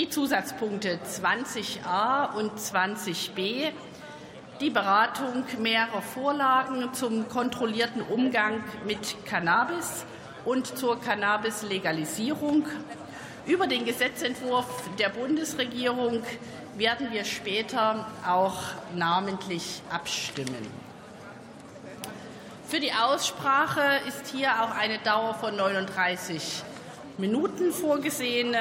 die Zusatzpunkte 20a und 20b, die Beratung mehrerer Vorlagen zum kontrollierten Umgang mit Cannabis und zur Cannabis-Legalisierung. Über den Gesetzentwurf der Bundesregierung werden wir später auch namentlich abstimmen. Für die Aussprache ist hier auch eine Dauer von 39 Minuten vorgesehen.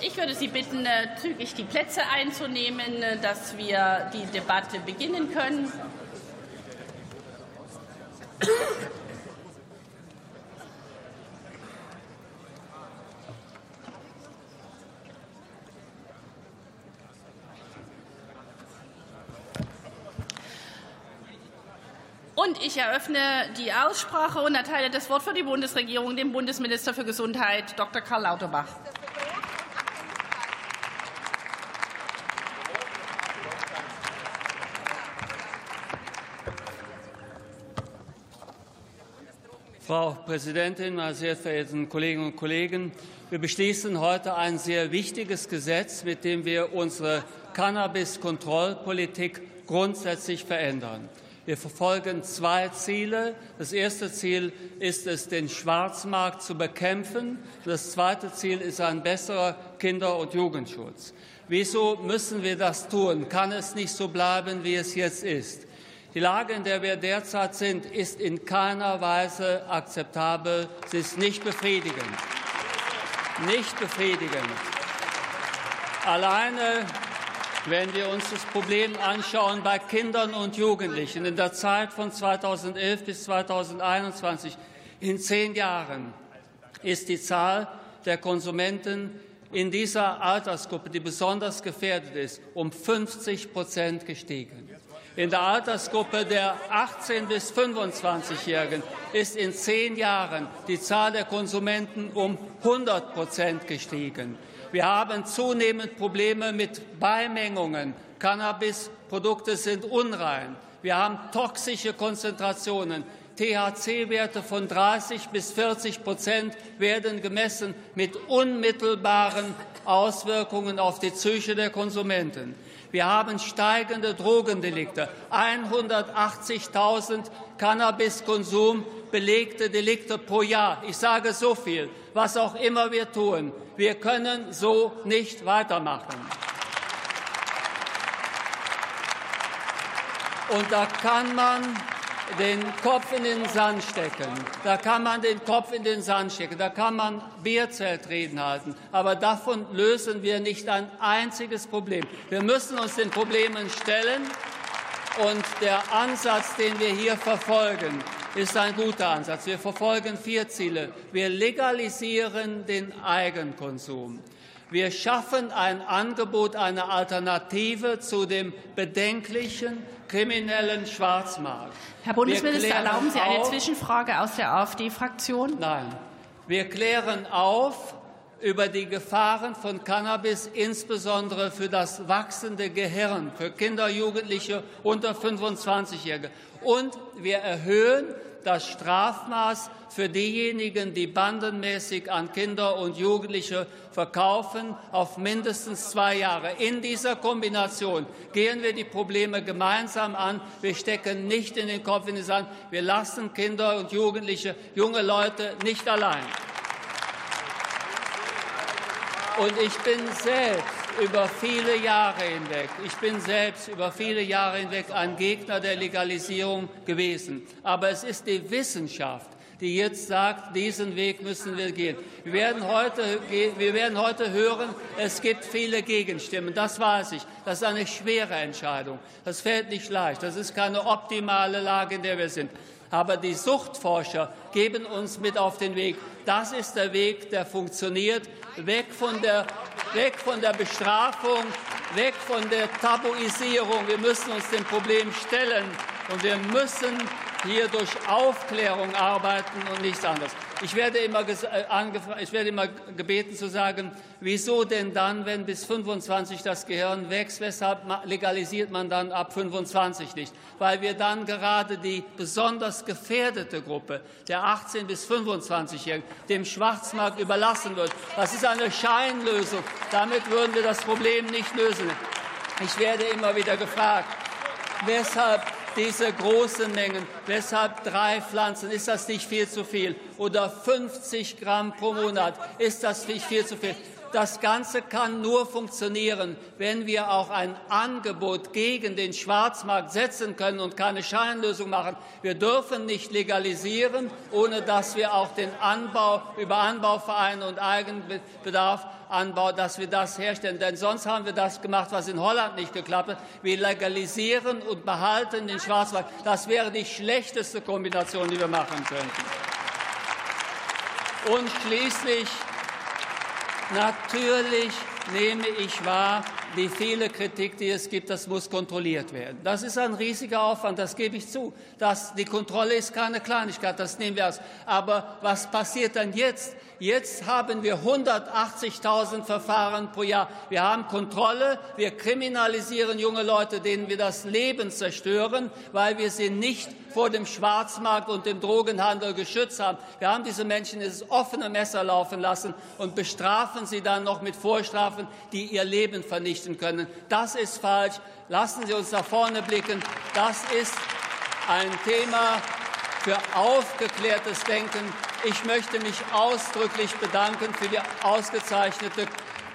Ich würde Sie bitten, äh, zügig die Plätze einzunehmen, äh, dass wir die Debatte beginnen können. Und ich eröffne die Aussprache und erteile das Wort für die Bundesregierung dem Bundesminister für Gesundheit, Dr. Karl Lauterbach. Frau Präsidentin, meine sehr verehrten Kolleginnen und Kollegen! Wir beschließen heute ein sehr wichtiges Gesetz, mit dem wir unsere Cannabis-Kontrollpolitik grundsätzlich verändern. Wir verfolgen zwei Ziele. Das erste Ziel ist es, den Schwarzmarkt zu bekämpfen. Das zweite Ziel ist ein besserer Kinder- und Jugendschutz. Wieso müssen wir das tun? Kann es nicht so bleiben, wie es jetzt ist? Die Lage, in der wir derzeit sind, ist in keiner Weise akzeptabel. Sie ist nicht befriedigend. Nicht befriedigend. Alleine wenn wir uns das Problem anschauen bei Kindern und Jugendlichen in der Zeit von 2011 bis 2021, in zehn Jahren, ist die Zahl der Konsumenten in dieser Altersgruppe, die besonders gefährdet ist, um 50 Prozent gestiegen. In der Altersgruppe der 18 bis 25-Jährigen ist in zehn Jahren die Zahl der Konsumenten um 100 Prozent gestiegen. Wir haben zunehmend Probleme mit Beimengungen. Cannabisprodukte sind unrein. Wir haben toxische Konzentrationen. THC-Werte von 30 bis 40 Prozent werden gemessen mit unmittelbaren Auswirkungen auf die Psyche der Konsumenten. Wir haben steigende Drogendelikte. 180.000 Cannabiskonsum belegte Delikte pro Jahr. Ich sage so viel, was auch immer wir tun. Wir können so nicht weitermachen. Und da kann man den Kopf in den Sand stecken. Da kann man den Kopf in den Sand stecken. Da kann man Bierzeltreden halten. Aber davon lösen wir nicht ein einziges Problem. Wir müssen uns den Problemen stellen. Und der Ansatz, den wir hier verfolgen, ist ein guter Ansatz. Wir verfolgen vier Ziele. Wir legalisieren den Eigenkonsum. Wir schaffen ein Angebot, eine Alternative zu dem bedenklichen kriminellen Schwarzmarkt. Herr Bundesminister, erlauben Sie eine auf, Zwischenfrage aus der AfD-Fraktion? Nein. Wir klären auf über die Gefahren von Cannabis, insbesondere für das wachsende Gehirn, für Kinder, Jugendliche unter 25-Jährige. Und wir erhöhen das Strafmaß für diejenigen, die bandenmäßig an Kinder und Jugendliche verkaufen, auf mindestens zwei Jahre. In dieser Kombination gehen wir die Probleme gemeinsam an. Wir stecken nicht in den Kopf in den Sand. Wir lassen Kinder und Jugendliche, junge Leute nicht allein. Und ich bin selbst über viele Jahre hinweg, ich bin selbst über viele Jahre hinweg ein Gegner der Legalisierung gewesen. Aber es ist die Wissenschaft, die jetzt sagt, diesen Weg müssen wir gehen. Wir werden heute, wir werden heute hören, es gibt viele Gegenstimmen. Das weiß ich. Das ist eine schwere Entscheidung. Das fällt nicht leicht. Das ist keine optimale Lage, in der wir sind. Aber die Suchtforscher geben uns mit auf den Weg. Das ist der Weg, der funktioniert. Weg von der, weg von der Bestrafung, weg von der Tabuisierung. Wir müssen uns dem Problem stellen und wir müssen hier durch Aufklärung arbeiten und nichts anderes. Ich werde, immer äh, ich werde immer gebeten zu sagen, wieso denn dann, wenn bis 25 das Gehirn wächst, weshalb legalisiert man dann ab 25 nicht? Weil wir dann gerade die besonders gefährdete Gruppe der 18 bis 25-Jährigen dem Schwarzmarkt überlassen wird. Das ist eine Scheinlösung. Damit würden wir das Problem nicht lösen. Ich werde immer wieder gefragt, weshalb diese großen Mengen. Weshalb drei Pflanzen? Ist das nicht viel zu viel? Oder 50 Gramm pro Monat? Ist das nicht viel zu viel? Das Ganze kann nur funktionieren, wenn wir auch ein Angebot gegen den Schwarzmarkt setzen können und keine Scheinlösung machen. Wir dürfen nicht legalisieren, ohne dass wir auch den Anbau über Anbauvereine und Eigenbedarf Anbau, dass wir das herstellen. Denn sonst haben wir das gemacht, was in Holland nicht geklappt hat. Wir legalisieren und behalten den Schwarzmarkt. Das wäre die schlechteste Kombination, die wir machen könnten. Und schließlich Natürlich nehme ich wahr, die viele Kritik, die es gibt, das muss kontrolliert werden. Das ist ein riesiger Aufwand, das gebe ich zu. Das, die Kontrolle ist keine Kleinigkeit, das nehmen wir aus. Aber was passiert dann jetzt? Jetzt haben wir 180.000 Verfahren pro Jahr. Wir haben Kontrolle, wir kriminalisieren junge Leute, denen wir das Leben zerstören, weil wir sie nicht vor dem Schwarzmarkt und dem Drogenhandel geschützt haben. Wir haben diese Menschen ins offene Messer laufen lassen und bestrafen sie dann noch mit Vorstrafen, die ihr Leben vernichten können. Das ist falsch. Lassen Sie uns nach vorne blicken. Das ist ein Thema für aufgeklärtes Denken. Ich möchte mich ausdrücklich bedanken für die ausgezeichnete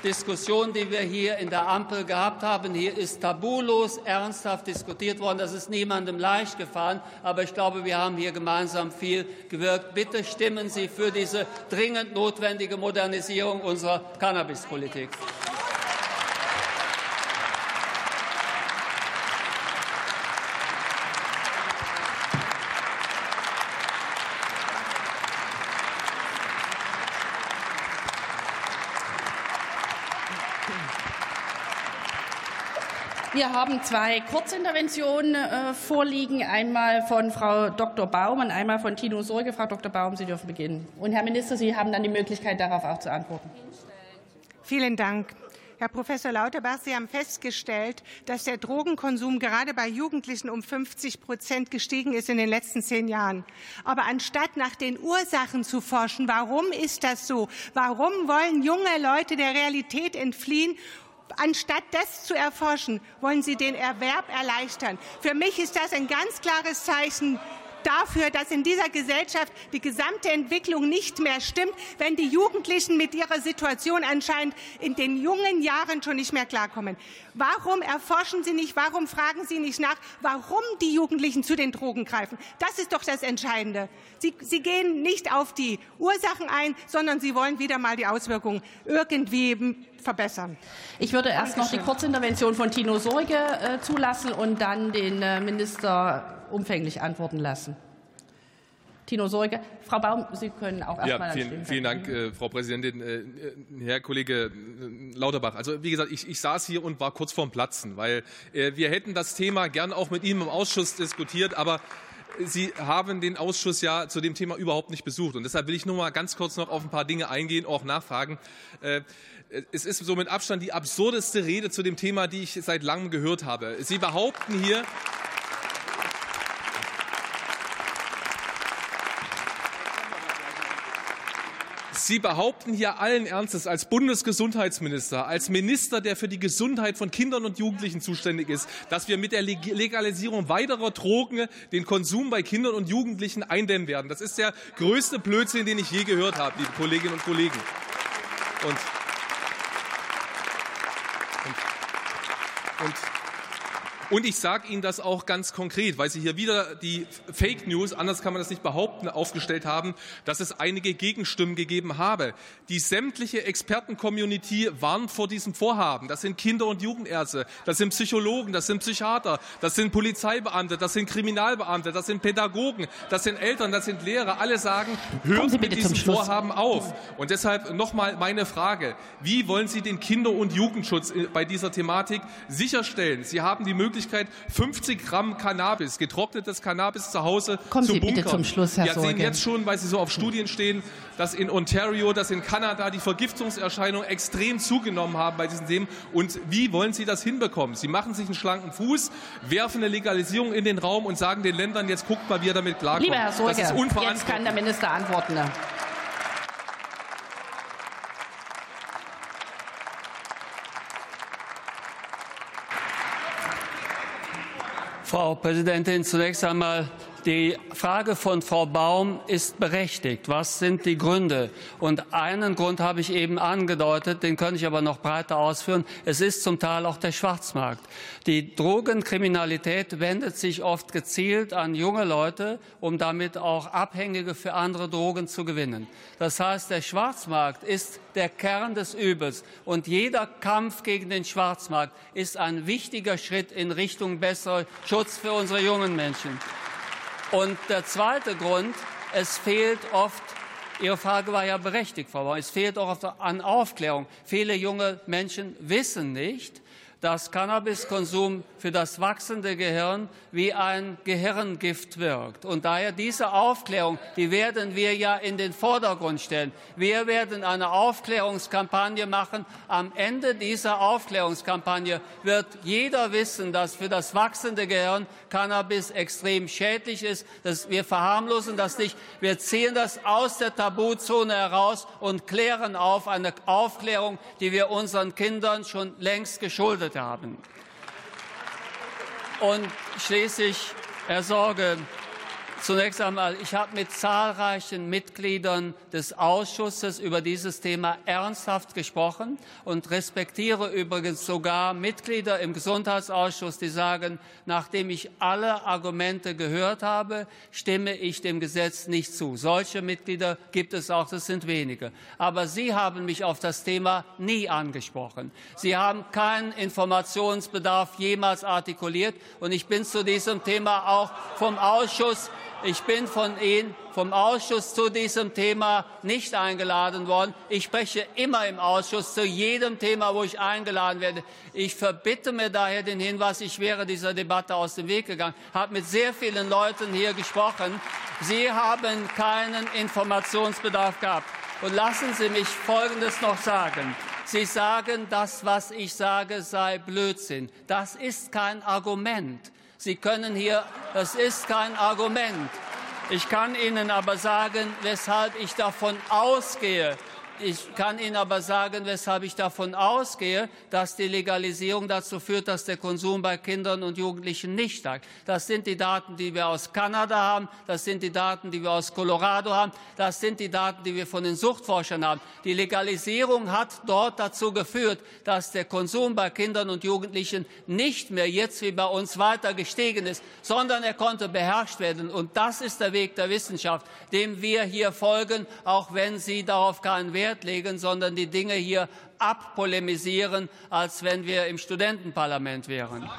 Diskussion, die wir hier in der Ampel gehabt haben. Hier ist tabulos ernsthaft diskutiert worden. Das ist niemandem leicht gefallen. Aber ich glaube, wir haben hier gemeinsam viel gewirkt. Bitte stimmen Sie für diese dringend notwendige Modernisierung unserer Cannabispolitik. Wir haben zwei Kurzinterventionen äh, vorliegen, einmal von Frau Dr. Baum und einmal von Tino Sorge. Frau Dr. Baum, Sie dürfen beginnen. Und Herr Minister, Sie haben dann die Möglichkeit, darauf auch zu antworten. Vielen Dank. Herr Professor Lauterbach, Sie haben festgestellt, dass der Drogenkonsum gerade bei Jugendlichen um 50 Prozent gestiegen ist in den letzten zehn Jahren. Aber anstatt nach den Ursachen zu forschen, warum ist das so? Warum wollen junge Leute der Realität entfliehen Anstatt das zu erforschen, wollen Sie den Erwerb erleichtern. Für mich ist das ein ganz klares Zeichen dafür, dass in dieser Gesellschaft die gesamte Entwicklung nicht mehr stimmt, wenn die Jugendlichen mit ihrer Situation anscheinend in den jungen Jahren schon nicht mehr klarkommen. Warum erforschen Sie nicht, warum fragen Sie nicht nach, warum die Jugendlichen zu den Drogen greifen? Das ist doch das Entscheidende. Sie, Sie gehen nicht auf die Ursachen ein, sondern Sie wollen wieder mal die Auswirkungen irgendwie verbessern. Ich würde erst noch die Kurzintervention von Tino Sorge äh, zulassen und dann den äh, Minister umfänglich antworten lassen. Tino Sorge. Frau Baum, Sie können auch erstmal ja, vielen, vielen Dank, äh, Frau Präsidentin. Äh, Herr Kollege äh, Lauterbach, also wie gesagt, ich, ich, saß hier und war kurz vorm Platzen, weil äh, wir hätten das Thema gern auch mit Ihnen im Ausschuss diskutiert, aber Sie haben den Ausschuss ja zu dem Thema überhaupt nicht besucht. Und deshalb will ich nur mal ganz kurz noch auf ein paar Dinge eingehen, auch nachfragen. Äh, es ist so mit Abstand die absurdeste Rede zu dem Thema, die ich seit langem gehört habe. Sie behaupten hier, Sie behaupten hier allen Ernstes als Bundesgesundheitsminister, als Minister, der für die Gesundheit von Kindern und Jugendlichen zuständig ist, dass wir mit der Legalisierung weiterer Drogen den Konsum bei Kindern und Jugendlichen eindämmen werden. Das ist der größte Blödsinn, den ich je gehört habe, liebe Kolleginnen und Kollegen. Und, und, und und ich sage Ihnen das auch ganz konkret, weil Sie hier wieder die Fake News, anders kann man das nicht behaupten, aufgestellt haben, dass es einige Gegenstimmen gegeben habe. Die sämtliche Expertencommunity warnt vor diesem Vorhaben. Das sind Kinder- und Jugendärzte, das sind Psychologen, das sind Psychiater, das sind Polizeibeamte, das sind Kriminalbeamte, das sind Pädagogen, das sind Eltern, das sind Lehrer. Alle sagen, hört mit diesem Vorhaben auf. Und deshalb nochmal meine Frage. Wie wollen Sie den Kinder- und Jugendschutz bei dieser Thematik sicherstellen? Sie haben die Möglichkeit, Möglichkeit, 50 Gramm Cannabis, getrocknetes Cannabis zu Hause Kommen zu Sie bunkern. bitte zum Schluss, Herr Wir sehen jetzt schon, weil Sie so auf Studien stehen, dass in Ontario, dass in Kanada die Vergiftungserscheinungen extrem zugenommen haben bei diesen Themen. Und wie wollen Sie das hinbekommen? Sie machen sich einen schlanken Fuß, werfen eine Legalisierung in den Raum und sagen den Ländern, jetzt guckt mal, wie ihr damit klarkommt. Lieber Herr Sorge, das ist jetzt kann der Minister antworten. Frau Präsidentin, zunächst einmal die Frage von Frau Baum ist berechtigt. Was sind die Gründe? Und einen Grund habe ich eben angedeutet, den könnte ich aber noch breiter ausführen. Es ist zum Teil auch der Schwarzmarkt. Die Drogenkriminalität wendet sich oft gezielt an junge Leute, um damit auch Abhängige für andere Drogen zu gewinnen. Das heißt, der Schwarzmarkt ist der Kern des Übels. Und jeder Kampf gegen den Schwarzmarkt ist ein wichtiger Schritt in Richtung besserer Schutz für unsere jungen Menschen. Und der zweite Grund, es fehlt oft Ihre Frage war ja berechtigt, Frau Bauer. Es fehlt auch an Aufklärung. Viele junge Menschen wissen nicht, dass Cannabiskonsum für das wachsende Gehirn wie ein Gehirngift wirkt. Und daher diese Aufklärung, die werden wir ja in den Vordergrund stellen. Wir werden eine Aufklärungskampagne machen. Am Ende dieser Aufklärungskampagne wird jeder wissen, dass für das wachsende Gehirn Cannabis extrem schädlich ist. Das, wir verharmlosen das nicht. Wir ziehen das aus der Tabuzone heraus und klären auf eine Aufklärung, die wir unseren Kindern schon längst geschuldet haben. Und schließlich, Herr Sorge, Zunächst einmal, ich habe mit zahlreichen Mitgliedern des Ausschusses über dieses Thema ernsthaft gesprochen und respektiere übrigens sogar Mitglieder im Gesundheitsausschuss, die sagen, nachdem ich alle Argumente gehört habe, stimme ich dem Gesetz nicht zu. Solche Mitglieder gibt es auch, das sind wenige. Aber Sie haben mich auf das Thema nie angesprochen. Sie haben keinen Informationsbedarf jemals artikuliert und ich bin zu diesem Thema auch vom Ausschuss ich bin von Ihnen vom Ausschuss zu diesem Thema nicht eingeladen worden. Ich spreche immer im Ausschuss zu jedem Thema, wo ich eingeladen werde. Ich verbitte mir daher den Hinweis, ich wäre dieser Debatte aus dem Weg gegangen, habe mit sehr vielen Leuten hier gesprochen. Sie haben keinen Informationsbedarf gehabt. Und lassen Sie mich Folgendes noch sagen. Sie sagen, das, was ich sage, sei Blödsinn. Das ist kein Argument. Sie können hier, das ist kein Argument. Ich kann Ihnen aber sagen, weshalb ich davon ausgehe, ich kann Ihnen aber sagen, weshalb ich davon ausgehe, dass die Legalisierung dazu führt, dass der Konsum bei Kindern und Jugendlichen nicht steigt. Das sind die Daten, die wir aus Kanada haben. Das sind die Daten, die wir aus Colorado haben. Das sind die Daten, die wir von den Suchtforschern haben. Die Legalisierung hat dort dazu geführt, dass der Konsum bei Kindern und Jugendlichen nicht mehr jetzt wie bei uns weiter gestiegen ist, sondern er konnte beherrscht werden. Und das ist der Weg der Wissenschaft, dem wir hier folgen, auch wenn Sie darauf keinen Wert legen, sondern die Dinge hier abpolemisieren, als wenn wir im Studentenparlament wären.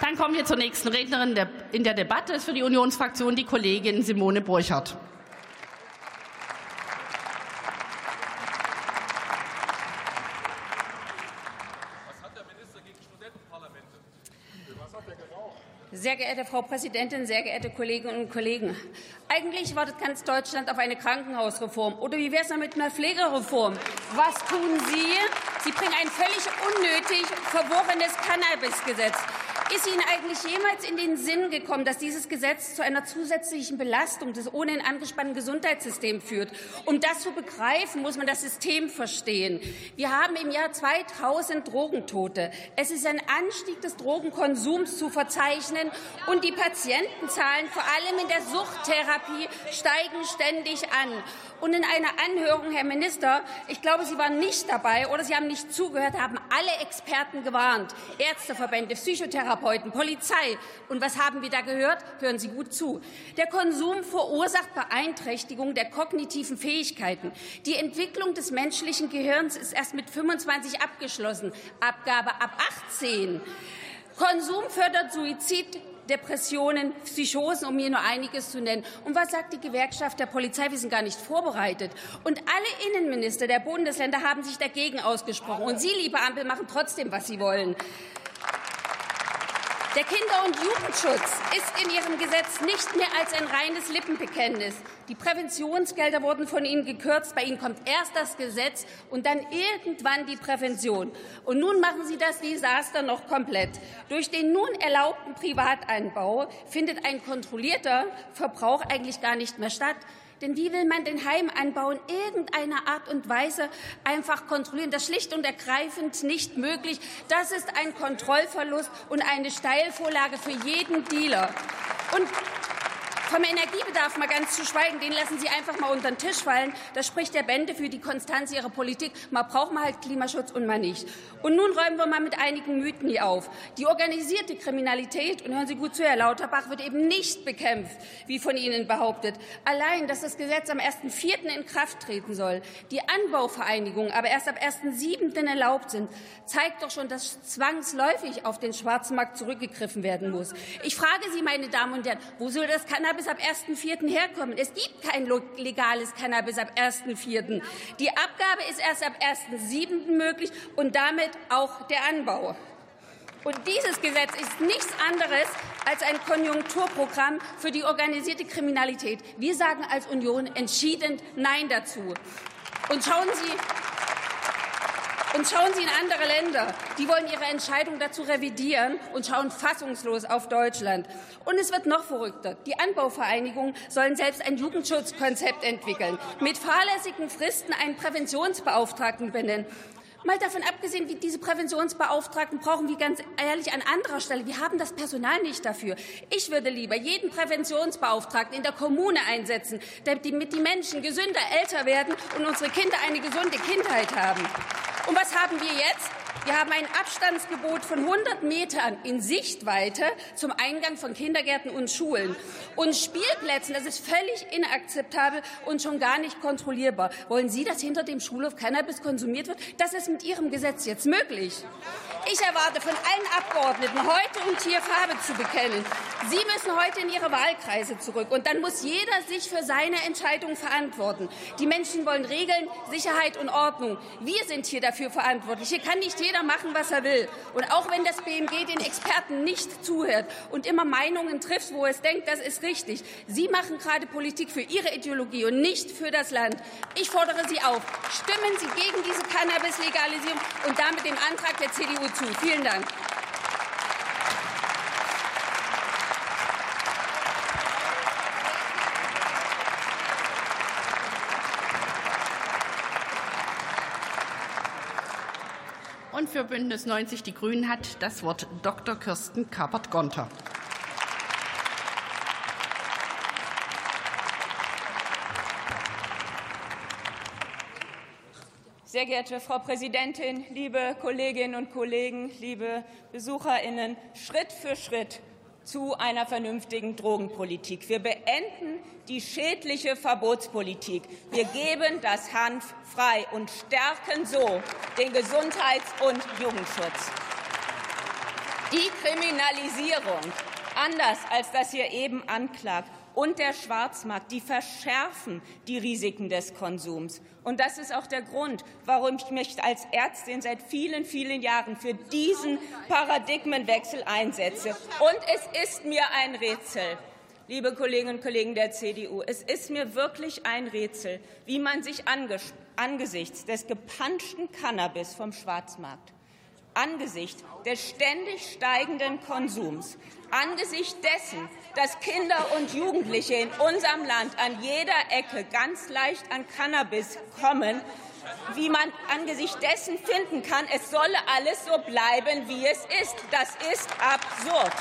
Dann kommen wir zur nächsten Rednerin in der Debatte. Das ist für die Unionsfraktion die Kollegin Simone Burchardt. Sehr geehrte Frau Präsidentin, sehr geehrte Kolleginnen und Kollegen! Eigentlich wartet ganz Deutschland auf eine Krankenhausreform. Oder wie wäre es mit einer Pflegereform? Was tun Sie? Sie bringen ein völlig unnötig verworrenes Cannabisgesetz. Ist Ihnen eigentlich jemals in den Sinn gekommen, dass dieses Gesetz zu einer zusätzlichen Belastung des ohnehin angespannten Gesundheitssystems führt? Um das zu begreifen, muss man das System verstehen. Wir haben im Jahr 2000 Drogentote. Es ist ein Anstieg des Drogenkonsums zu verzeichnen und die Patientenzahlen, vor allem in der Suchttherapie, steigen ständig an. Und in einer Anhörung, Herr Minister, ich glaube, Sie waren nicht dabei oder Sie haben nicht zugehört, haben alle Experten gewarnt. Ärzteverbände, Psychotherapeuten, Polizei. Und was haben wir da gehört? Hören Sie gut zu. Der Konsum verursacht Beeinträchtigung der kognitiven Fähigkeiten. Die Entwicklung des menschlichen Gehirns ist erst mit 25 abgeschlossen. Abgabe ab 18. Konsum fördert Suizid, Depressionen, Psychosen, um hier nur einiges zu nennen. Und was sagt die Gewerkschaft der Polizei? Wir sind gar nicht vorbereitet. Und alle Innenminister der Bundesländer haben sich dagegen ausgesprochen. Und Sie, liebe Ampel, machen trotzdem, was Sie wollen. Der Kinder- und Jugendschutz ist in Ihrem Gesetz nicht mehr als ein reines Lippenbekenntnis. Die Präventionsgelder wurden von Ihnen gekürzt. Bei Ihnen kommt erst das Gesetz und dann irgendwann die Prävention. Und nun machen Sie das Desaster noch komplett. Durch den nun erlaubten Privateinbau findet ein kontrollierter Verbrauch eigentlich gar nicht mehr statt. Denn wie will man den Heimanbau in irgendeiner Art und Weise einfach kontrollieren? Das ist schlicht und ergreifend nicht möglich. Das ist ein Kontrollverlust und eine Steilvorlage für jeden Dealer. Und vom Energiebedarf mal ganz zu schweigen, den lassen Sie einfach mal unter den Tisch fallen. Das spricht der Bände für die Konstanz Ihrer Politik. Mal braucht man halt Klimaschutz und mal nicht. Und nun räumen wir mal mit einigen Mythen hier auf. Die organisierte Kriminalität, und hören Sie gut zu, Herr Lauterbach, wird eben nicht bekämpft, wie von Ihnen behauptet. Allein, dass das Gesetz am 1.4. in Kraft treten soll, die Anbauvereinigungen aber erst ab 1.7. erlaubt sind, zeigt doch schon, dass zwangsläufig auf den Schwarzmarkt zurückgegriffen werden muss. Ich frage Sie, meine Damen und Herren, wo soll das Cannabis Cannabis ab 1.4. herkommen. Es gibt kein legales Cannabis ab 1.4. Die Abgabe ist erst ab 1.7. möglich und damit auch der Anbau. Und dieses Gesetz ist nichts anderes als ein Konjunkturprogramm für die organisierte Kriminalität. Wir sagen als Union entschieden Nein dazu. Und schauen Sie, und schauen Sie in andere Länder. Die wollen ihre Entscheidung dazu revidieren und schauen fassungslos auf Deutschland. Und es wird noch verrückter. Die Anbauvereinigungen sollen selbst ein Jugendschutzkonzept entwickeln, mit fahrlässigen Fristen einen Präventionsbeauftragten benennen. Mal davon abgesehen, wie diese Präventionsbeauftragten brauchen wir ganz ehrlich an anderer Stelle. Wir haben das Personal nicht dafür. Ich würde lieber jeden Präventionsbeauftragten in der Kommune einsetzen, damit die Menschen gesünder älter werden und unsere Kinder eine gesunde Kindheit haben. Und was haben wir jetzt? Wir haben ein Abstandsgebot von 100 Metern in Sichtweite zum Eingang von Kindergärten und Schulen. Und Spielplätzen, das ist völlig inakzeptabel und schon gar nicht kontrollierbar. Wollen Sie, dass hinter dem Schulhof Cannabis konsumiert wird? Das ist mit Ihrem Gesetz jetzt möglich. Ich erwarte von allen Abgeordneten, heute und hier Farbe zu bekennen. Sie müssen heute in Ihre Wahlkreise zurück. Und dann muss jeder sich für seine Entscheidung verantworten. Die Menschen wollen Regeln, Sicherheit und Ordnung. Wir sind hier dafür verantwortlich. Hier kann nicht jeder machen, was er will. Und auch wenn das BMG den Experten nicht zuhört und immer Meinungen trifft, wo es denkt, das ist richtig. Sie machen gerade Politik für Ihre Ideologie und nicht für das Land. Ich fordere Sie auf, stimmen Sie gegen diese Cannabis-Legalisierung und damit dem Antrag der CDU zu. Vielen Dank. Für Bündnis 90 Die Grünen hat das Wort Dr. Kirsten Kapert-Gonter. Sehr geehrte Frau Präsidentin, liebe Kolleginnen und Kollegen, liebe Besucherinnen, Schritt für Schritt zu einer vernünftigen Drogenpolitik. Wir beenden die schädliche Verbotspolitik. Wir geben das Hanf frei und stärken so den Gesundheits- und Jugendschutz. Die Kriminalisierung, anders als das hier eben anklagt, und der Schwarzmarkt, die verschärfen die Risiken des Konsums. Und das ist auch der Grund, warum ich mich als Ärztin seit vielen, vielen Jahren für diesen Paradigmenwechsel einsetze. Und es ist mir ein Rätsel, liebe Kolleginnen und Kollegen der CDU, es ist mir wirklich ein Rätsel, wie man sich angesichts des gepanschten Cannabis vom Schwarzmarkt angesichts des ständig steigenden Konsums, angesichts dessen, dass Kinder und Jugendliche in unserem Land an jeder Ecke ganz leicht an Cannabis kommen, wie man angesichts dessen finden kann, es solle alles so bleiben, wie es ist. Das ist absurd.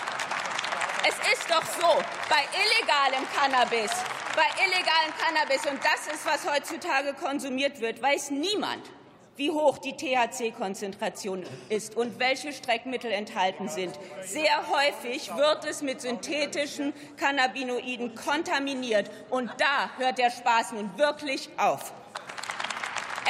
Es ist doch so, bei illegalem Cannabis, bei illegalem Cannabis, und das ist, was heutzutage konsumiert wird, weiß niemand, wie hoch die THC-Konzentration ist und welche Streckmittel enthalten sind. Sehr häufig wird es mit synthetischen Cannabinoiden kontaminiert. Und da hört der Spaß nun wirklich auf.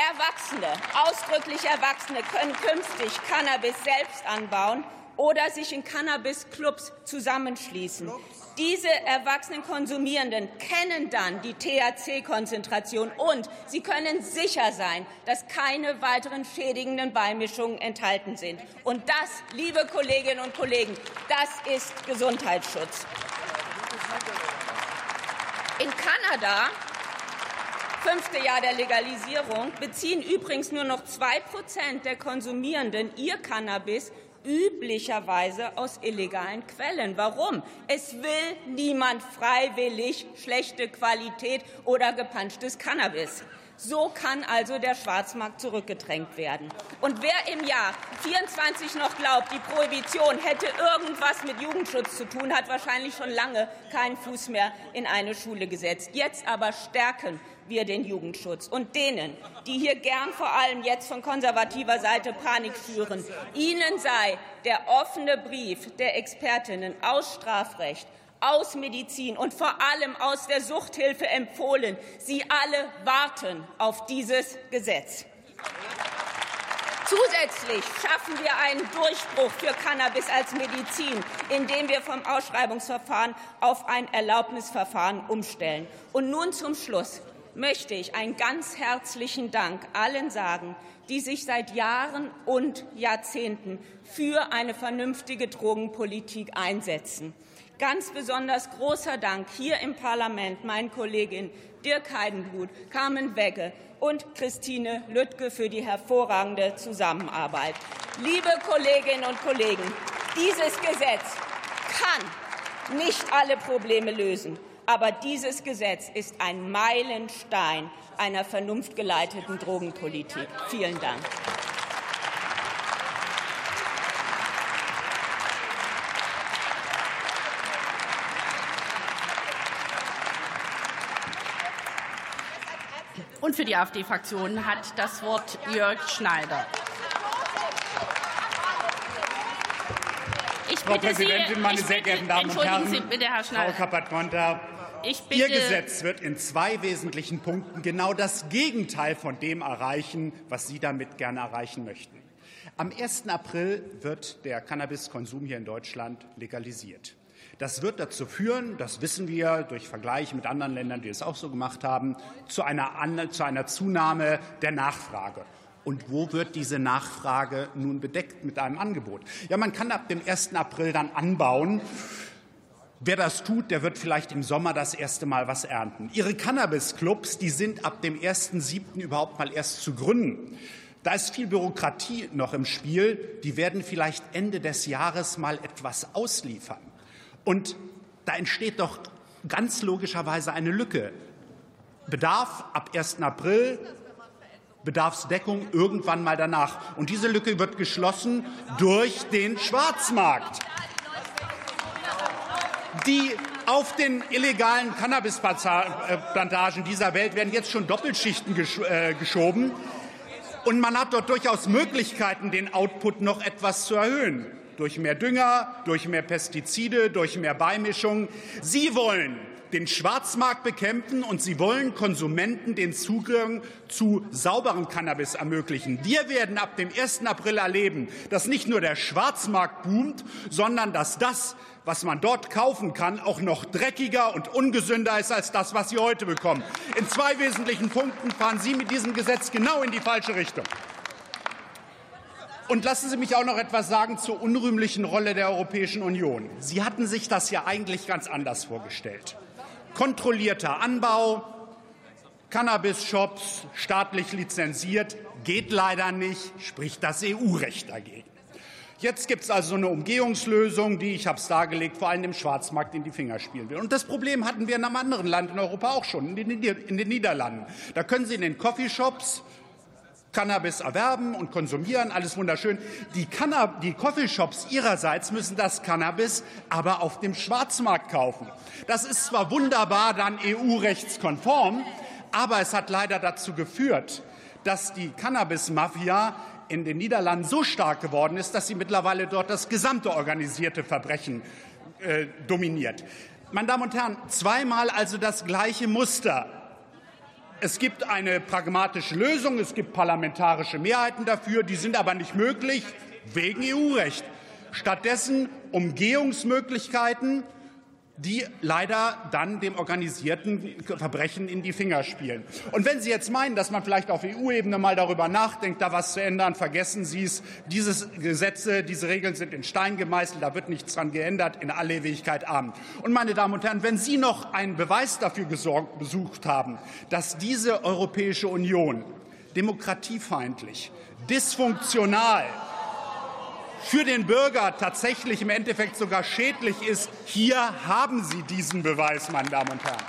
Erwachsene, ausdrücklich Erwachsene, können künftig Cannabis selbst anbauen oder sich in Cannabis-Clubs zusammenschließen. Diese erwachsenen Konsumierenden kennen dann die THC-Konzentration und sie können sicher sein, dass keine weiteren schädigenden Beimischungen enthalten sind. Und das, liebe Kolleginnen und Kollegen, das ist Gesundheitsschutz. In Kanada fünfte Jahr der Legalisierung beziehen übrigens nur noch zwei Prozent der Konsumierenden ihr Cannabis üblicherweise aus illegalen Quellen. Warum? Es will niemand freiwillig schlechte Qualität oder gepanschtes Cannabis. So kann also der Schwarzmarkt zurückgedrängt werden. Und wer im Jahr 24 noch glaubt, die Prohibition hätte irgendwas mit Jugendschutz zu tun, hat wahrscheinlich schon lange keinen Fuß mehr in eine Schule gesetzt. Jetzt aber stärken wir den Jugendschutz. Und denen, die hier gern vor allem jetzt von konservativer Seite Panik führen, ihnen sei der offene Brief der Expertinnen aus Strafrecht, aus Medizin und vor allem aus der Suchthilfe empfohlen. Sie alle warten auf dieses Gesetz. Zusätzlich schaffen wir einen Durchbruch für Cannabis als Medizin, indem wir vom Ausschreibungsverfahren auf ein Erlaubnisverfahren umstellen. Und nun zum Schluss möchte ich einen ganz herzlichen Dank allen sagen, die sich seit Jahren und Jahrzehnten für eine vernünftige Drogenpolitik einsetzen. Ganz besonders großer Dank hier im Parlament meinen Kolleginnen Dirk Heidenblut, Carmen Wegge und Christine Lüttke für die hervorragende Zusammenarbeit. Liebe Kolleginnen und Kollegen, dieses Gesetz kann nicht alle Probleme lösen. Aber dieses Gesetz ist ein Meilenstein einer vernunftgeleiteten Drogenpolitik. Vielen Dank. Und für die AfD-Fraktion hat das Wort Jörg Schneider. Ich Frau Präsidentin, Sie, meine sehr geehrten Damen und Herren, Sie bitte, Herr Frau Kappert-Konter, Ihr Gesetz wird in zwei wesentlichen Punkten genau das Gegenteil von dem erreichen, was Sie damit gerne erreichen möchten. Am 1. April wird der Cannabiskonsum hier in Deutschland legalisiert. Das wird dazu führen, das wissen wir durch Vergleich mit anderen Ländern, die es auch so gemacht haben, zu einer, zu einer Zunahme der Nachfrage. Und wo wird diese Nachfrage nun bedeckt mit einem Angebot? Ja, man kann ab dem 1. April dann anbauen. Wer das tut, der wird vielleicht im Sommer das erste Mal was ernten. Ihre Cannabis-Clubs, die sind ab dem 1.7. überhaupt mal erst zu gründen. Da ist viel Bürokratie noch im Spiel. Die werden vielleicht Ende des Jahres mal etwas ausliefern. Und da entsteht doch ganz logischerweise eine Lücke. Bedarf ab 1. April, Bedarfsdeckung irgendwann mal danach. Und diese Lücke wird geschlossen durch den Schwarzmarkt die auf den illegalen Cannabisplantagen dieser Welt werden jetzt schon Doppelschichten äh, geschoben. Und man hat dort durchaus Möglichkeiten, den Output noch etwas zu erhöhen. Durch mehr Dünger, durch mehr Pestizide, durch mehr Beimischungen. Sie wollen den Schwarzmarkt bekämpfen und sie wollen Konsumenten den Zugang zu sauberem Cannabis ermöglichen. Wir werden ab dem 1. April erleben, dass nicht nur der Schwarzmarkt boomt, sondern dass das, was man dort kaufen kann, auch noch dreckiger und ungesünder ist als das, was Sie heute bekommen. In zwei wesentlichen Punkten fahren Sie mit diesem Gesetz genau in die falsche Richtung. Und lassen Sie mich auch noch etwas sagen zur unrühmlichen Rolle der Europäischen Union. Sie hatten sich das ja eigentlich ganz anders vorgestellt kontrollierter Anbau, Cannabis-Shops staatlich lizenziert, geht leider nicht, spricht das EU-Recht dagegen. Jetzt gibt es also eine Umgehungslösung, die, ich habe es dargelegt, vor allem dem Schwarzmarkt in die Finger spielen will. Und das Problem hatten wir in einem anderen Land in Europa auch schon, in den, Niederlanden. Da können Sie in den Coffeeshops Cannabis erwerben und konsumieren, alles wunderschön. Die, die Coffeeshops ihrerseits müssen das Cannabis aber auf dem Schwarzmarkt kaufen. Das ist zwar wunderbar dann EU-rechtskonform, aber es hat leider dazu geführt, dass die Cannabis-Mafia in den Niederlanden so stark geworden ist, dass sie mittlerweile dort das gesamte organisierte Verbrechen äh, dominiert. Meine Damen und Herren, zweimal also das gleiche Muster es gibt eine pragmatische Lösung, es gibt parlamentarische Mehrheiten dafür, die sind aber nicht möglich wegen EU-Recht. Stattdessen Umgehungsmöglichkeiten, die leider dann dem organisierten Verbrechen in die Finger spielen. Und wenn Sie jetzt meinen, dass man vielleicht auf EU-Ebene mal darüber nachdenkt, da was zu ändern, vergessen Sie es. Diese Gesetze, diese Regeln sind in Stein gemeißelt, da wird nichts dran geändert, in alle Ewigkeit Abend. Und meine Damen und Herren, wenn Sie noch einen Beweis dafür gesorgt, besucht haben, dass diese Europäische Union demokratiefeindlich, dysfunktional, für den Bürger tatsächlich im Endeffekt sogar schädlich ist. Hier haben Sie diesen Beweis, meine Damen und Herren.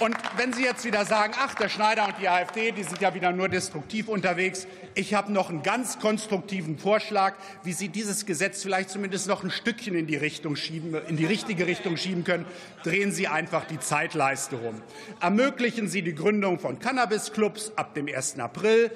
Und wenn Sie jetzt wieder sagen, ach, der Schneider und die AfD, die sind ja wieder nur destruktiv unterwegs, ich habe noch einen ganz konstruktiven Vorschlag, wie Sie dieses Gesetz vielleicht zumindest noch ein Stückchen in die, Richtung schieben, in die richtige Richtung schieben können. Drehen Sie einfach die Zeitleiste rum. Ermöglichen Sie die Gründung von Cannabisclubs ab dem 1. April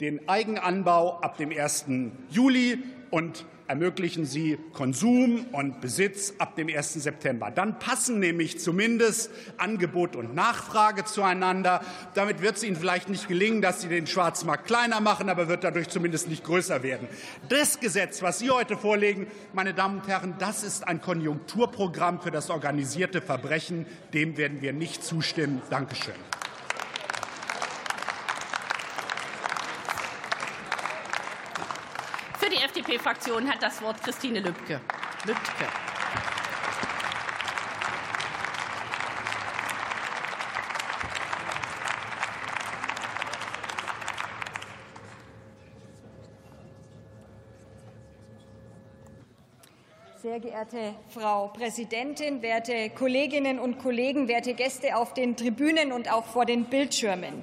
den Eigenanbau ab dem 1. Juli und ermöglichen Sie Konsum und Besitz ab dem 1. September. Dann passen nämlich zumindest Angebot und Nachfrage zueinander. Damit wird es Ihnen vielleicht nicht gelingen, dass Sie den Schwarzmarkt kleiner machen, aber wird dadurch zumindest nicht größer werden. Das Gesetz, was Sie heute vorlegen, meine Damen und Herren, das ist ein Konjunkturprogramm für das organisierte Verbrechen. Dem werden wir nicht zustimmen. Dankeschön. FDP-Fraktion hat das Wort Christine Lübcke. Lübcke. Sehr geehrte Frau Präsidentin, werte Kolleginnen und Kollegen, werte Gäste auf den Tribünen und auch vor den Bildschirmen.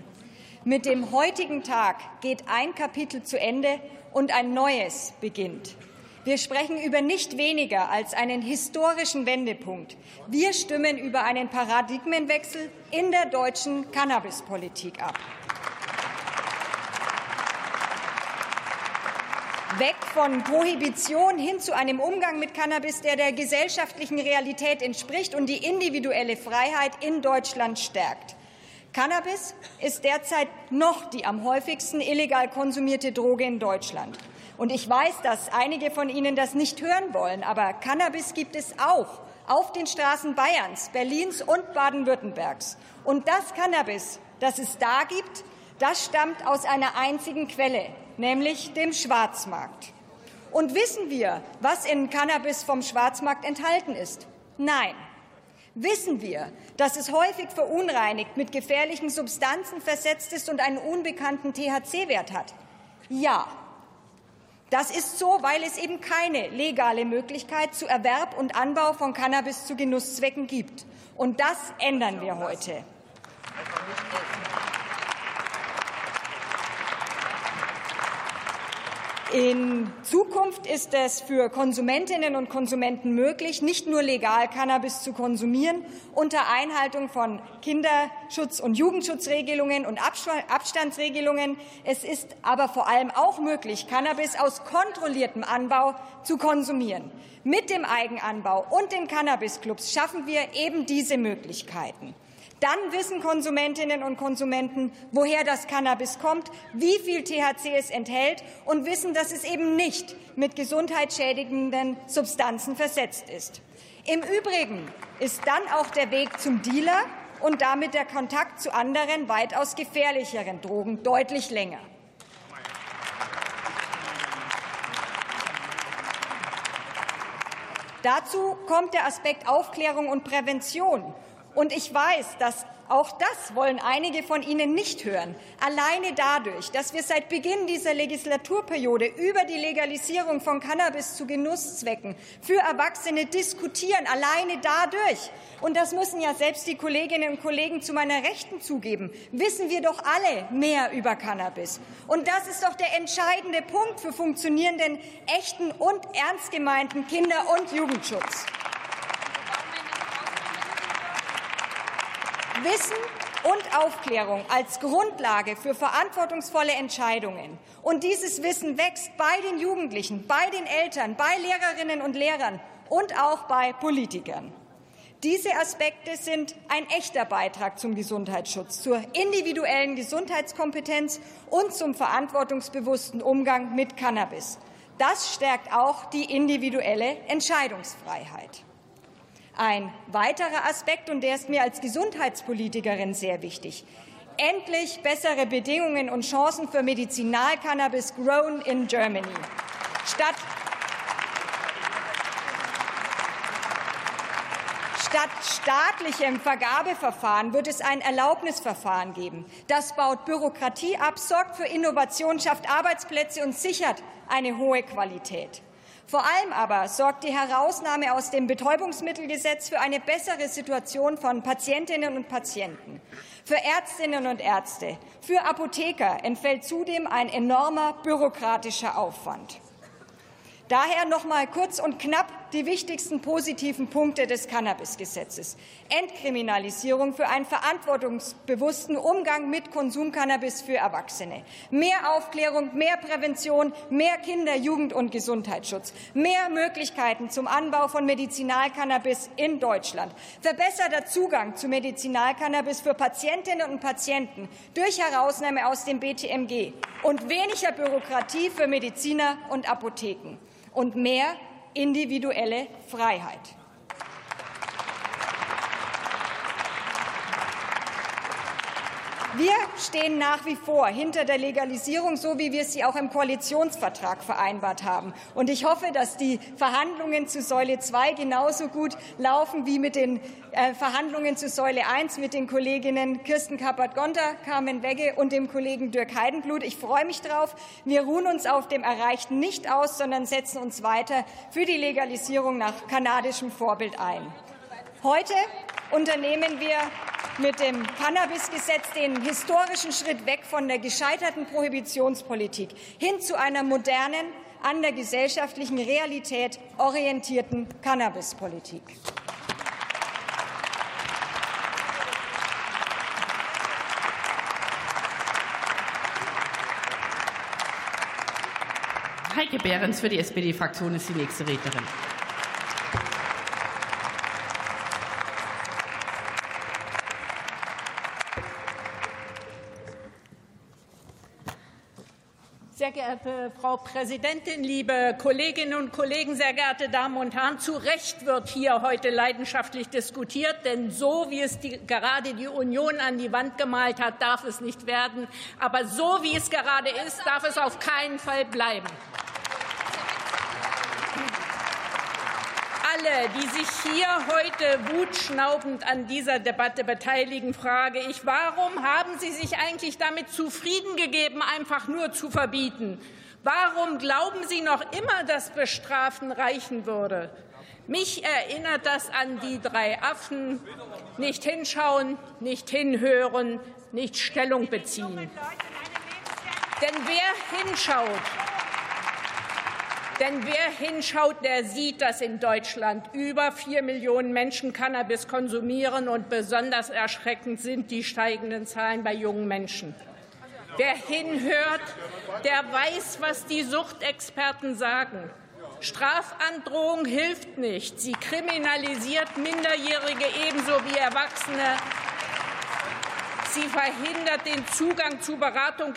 Mit dem heutigen Tag geht ein Kapitel zu Ende und ein neues beginnt. Wir sprechen über nicht weniger als einen historischen Wendepunkt. Wir stimmen über einen Paradigmenwechsel in der deutschen Cannabispolitik ab. Weg von Prohibition hin zu einem Umgang mit Cannabis, der der gesellschaftlichen Realität entspricht und die individuelle Freiheit in Deutschland stärkt. Cannabis ist derzeit noch die am häufigsten illegal konsumierte Droge in Deutschland. Und ich weiß, dass einige von Ihnen das nicht hören wollen, aber Cannabis gibt es auch auf den Straßen Bayerns, Berlins und Baden-Württembergs. Und das Cannabis, das es da gibt, das stammt aus einer einzigen Quelle, nämlich dem Schwarzmarkt. Und wissen wir, was in Cannabis vom Schwarzmarkt enthalten ist? Nein wissen wir, dass es häufig verunreinigt mit gefährlichen Substanzen versetzt ist und einen unbekannten THC-Wert hat? Ja. Das ist so, weil es eben keine legale Möglichkeit zu Erwerb und Anbau von Cannabis zu Genusszwecken gibt. Und das ändern wir heute. In Zukunft ist es für Konsumentinnen und Konsumenten möglich, nicht nur legal Cannabis zu konsumieren, unter Einhaltung von Kinderschutz- und Jugendschutzregelungen und Abstandsregelungen. Es ist aber vor allem auch möglich, Cannabis aus kontrolliertem Anbau zu konsumieren. Mit dem Eigenanbau und den Cannabisclubs schaffen wir eben diese Möglichkeiten. Dann wissen Konsumentinnen und Konsumenten, woher das Cannabis kommt, wie viel THC es enthält und wissen, dass es eben nicht mit gesundheitsschädigenden Substanzen versetzt ist. Im Übrigen ist dann auch der Weg zum Dealer und damit der Kontakt zu anderen, weitaus gefährlicheren Drogen deutlich länger. Dazu kommt der Aspekt Aufklärung und Prävention. Und ich weiß, dass auch das wollen einige von Ihnen nicht hören. Alleine dadurch, dass wir seit Beginn dieser Legislaturperiode über die Legalisierung von Cannabis zu Genusszwecken für Erwachsene diskutieren, alleine dadurch, und das müssen ja selbst die Kolleginnen und Kollegen zu meiner Rechten zugeben, wissen wir doch alle mehr über Cannabis. Und das ist doch der entscheidende Punkt für funktionierenden, echten und ernst gemeinten Kinder- und Jugendschutz. Wissen und Aufklärung als Grundlage für verantwortungsvolle Entscheidungen. Und dieses Wissen wächst bei den Jugendlichen, bei den Eltern, bei Lehrerinnen und Lehrern und auch bei Politikern. Diese Aspekte sind ein echter Beitrag zum Gesundheitsschutz, zur individuellen Gesundheitskompetenz und zum verantwortungsbewussten Umgang mit Cannabis. Das stärkt auch die individuelle Entscheidungsfreiheit. Ein weiterer Aspekt, und der ist mir als Gesundheitspolitikerin sehr wichtig, endlich bessere Bedingungen und Chancen für Medizinalcannabis grown in Germany. Statt Statt staatlichem Vergabeverfahren wird es ein Erlaubnisverfahren geben. Das baut Bürokratie ab, sorgt für Innovation, schafft Arbeitsplätze und sichert eine hohe Qualität. Vor allem aber sorgt die Herausnahme aus dem Betäubungsmittelgesetz für eine bessere Situation von Patientinnen und Patienten. Für Ärztinnen und Ärzte, für Apotheker entfällt zudem ein enormer bürokratischer Aufwand. Daher noch mal kurz und knapp die wichtigsten positiven Punkte des Cannabisgesetzes. Entkriminalisierung für einen verantwortungsbewussten Umgang mit Konsumcannabis für Erwachsene. Mehr Aufklärung, mehr Prävention, mehr Kinder-, Jugend- und Gesundheitsschutz. Mehr Möglichkeiten zum Anbau von Medizinalcannabis in Deutschland. Verbesserter Zugang zu Medizinalcannabis für Patientinnen und Patienten durch Herausnahme aus dem BTMG. Und weniger Bürokratie für Mediziner und Apotheken und mehr individuelle Freiheit. Wir stehen nach wie vor hinter der Legalisierung, so wie wir sie auch im Koalitionsvertrag vereinbart haben. Und ich hoffe, dass die Verhandlungen zu Säule II genauso gut laufen wie mit den äh, Verhandlungen zu Säule I mit den Kolleginnen Kirsten Kappert-Gonter, Carmen Wegge und dem Kollegen Dirk Heidenblut. Ich freue mich darauf. Wir ruhen uns auf dem Erreichten nicht aus, sondern setzen uns weiter für die Legalisierung nach kanadischem Vorbild ein. Heute unternehmen wir mit dem Cannabisgesetz den historischen Schritt weg von der gescheiterten Prohibitionspolitik hin zu einer modernen, an der gesellschaftlichen Realität orientierten Cannabispolitik. Heike Behrens für die SPD-Fraktion ist die nächste Rednerin. Sehr geehrte Frau Präsidentin, liebe Kolleginnen und Kollegen, sehr geehrte Damen und Herren! Zu Recht wird hier heute leidenschaftlich diskutiert, denn so wie es die, gerade die Union an die Wand gemalt hat, darf es nicht werden. Aber so wie es gerade ist, darf es auf keinen Fall bleiben. Alle, die sich hier heute wutschnaubend an dieser Debatte beteiligen, frage ich, warum haben Sie sich eigentlich damit zufrieden gegeben, einfach nur zu verbieten? Warum glauben Sie noch immer, dass Bestrafen reichen würde? Mich erinnert das an die drei Affen. Nicht hinschauen, nicht hinhören, nicht Stellung beziehen. Denn wer hinschaut, denn wer hinschaut, der sieht, dass in Deutschland über vier Millionen Menschen Cannabis konsumieren und besonders erschreckend sind die steigenden Zahlen bei jungen Menschen. Wer hinhört, der weiß, was die Suchtexperten sagen. Strafandrohung hilft nicht. Sie kriminalisiert Minderjährige ebenso wie Erwachsene. Sie verhindert den Zugang zu Beratung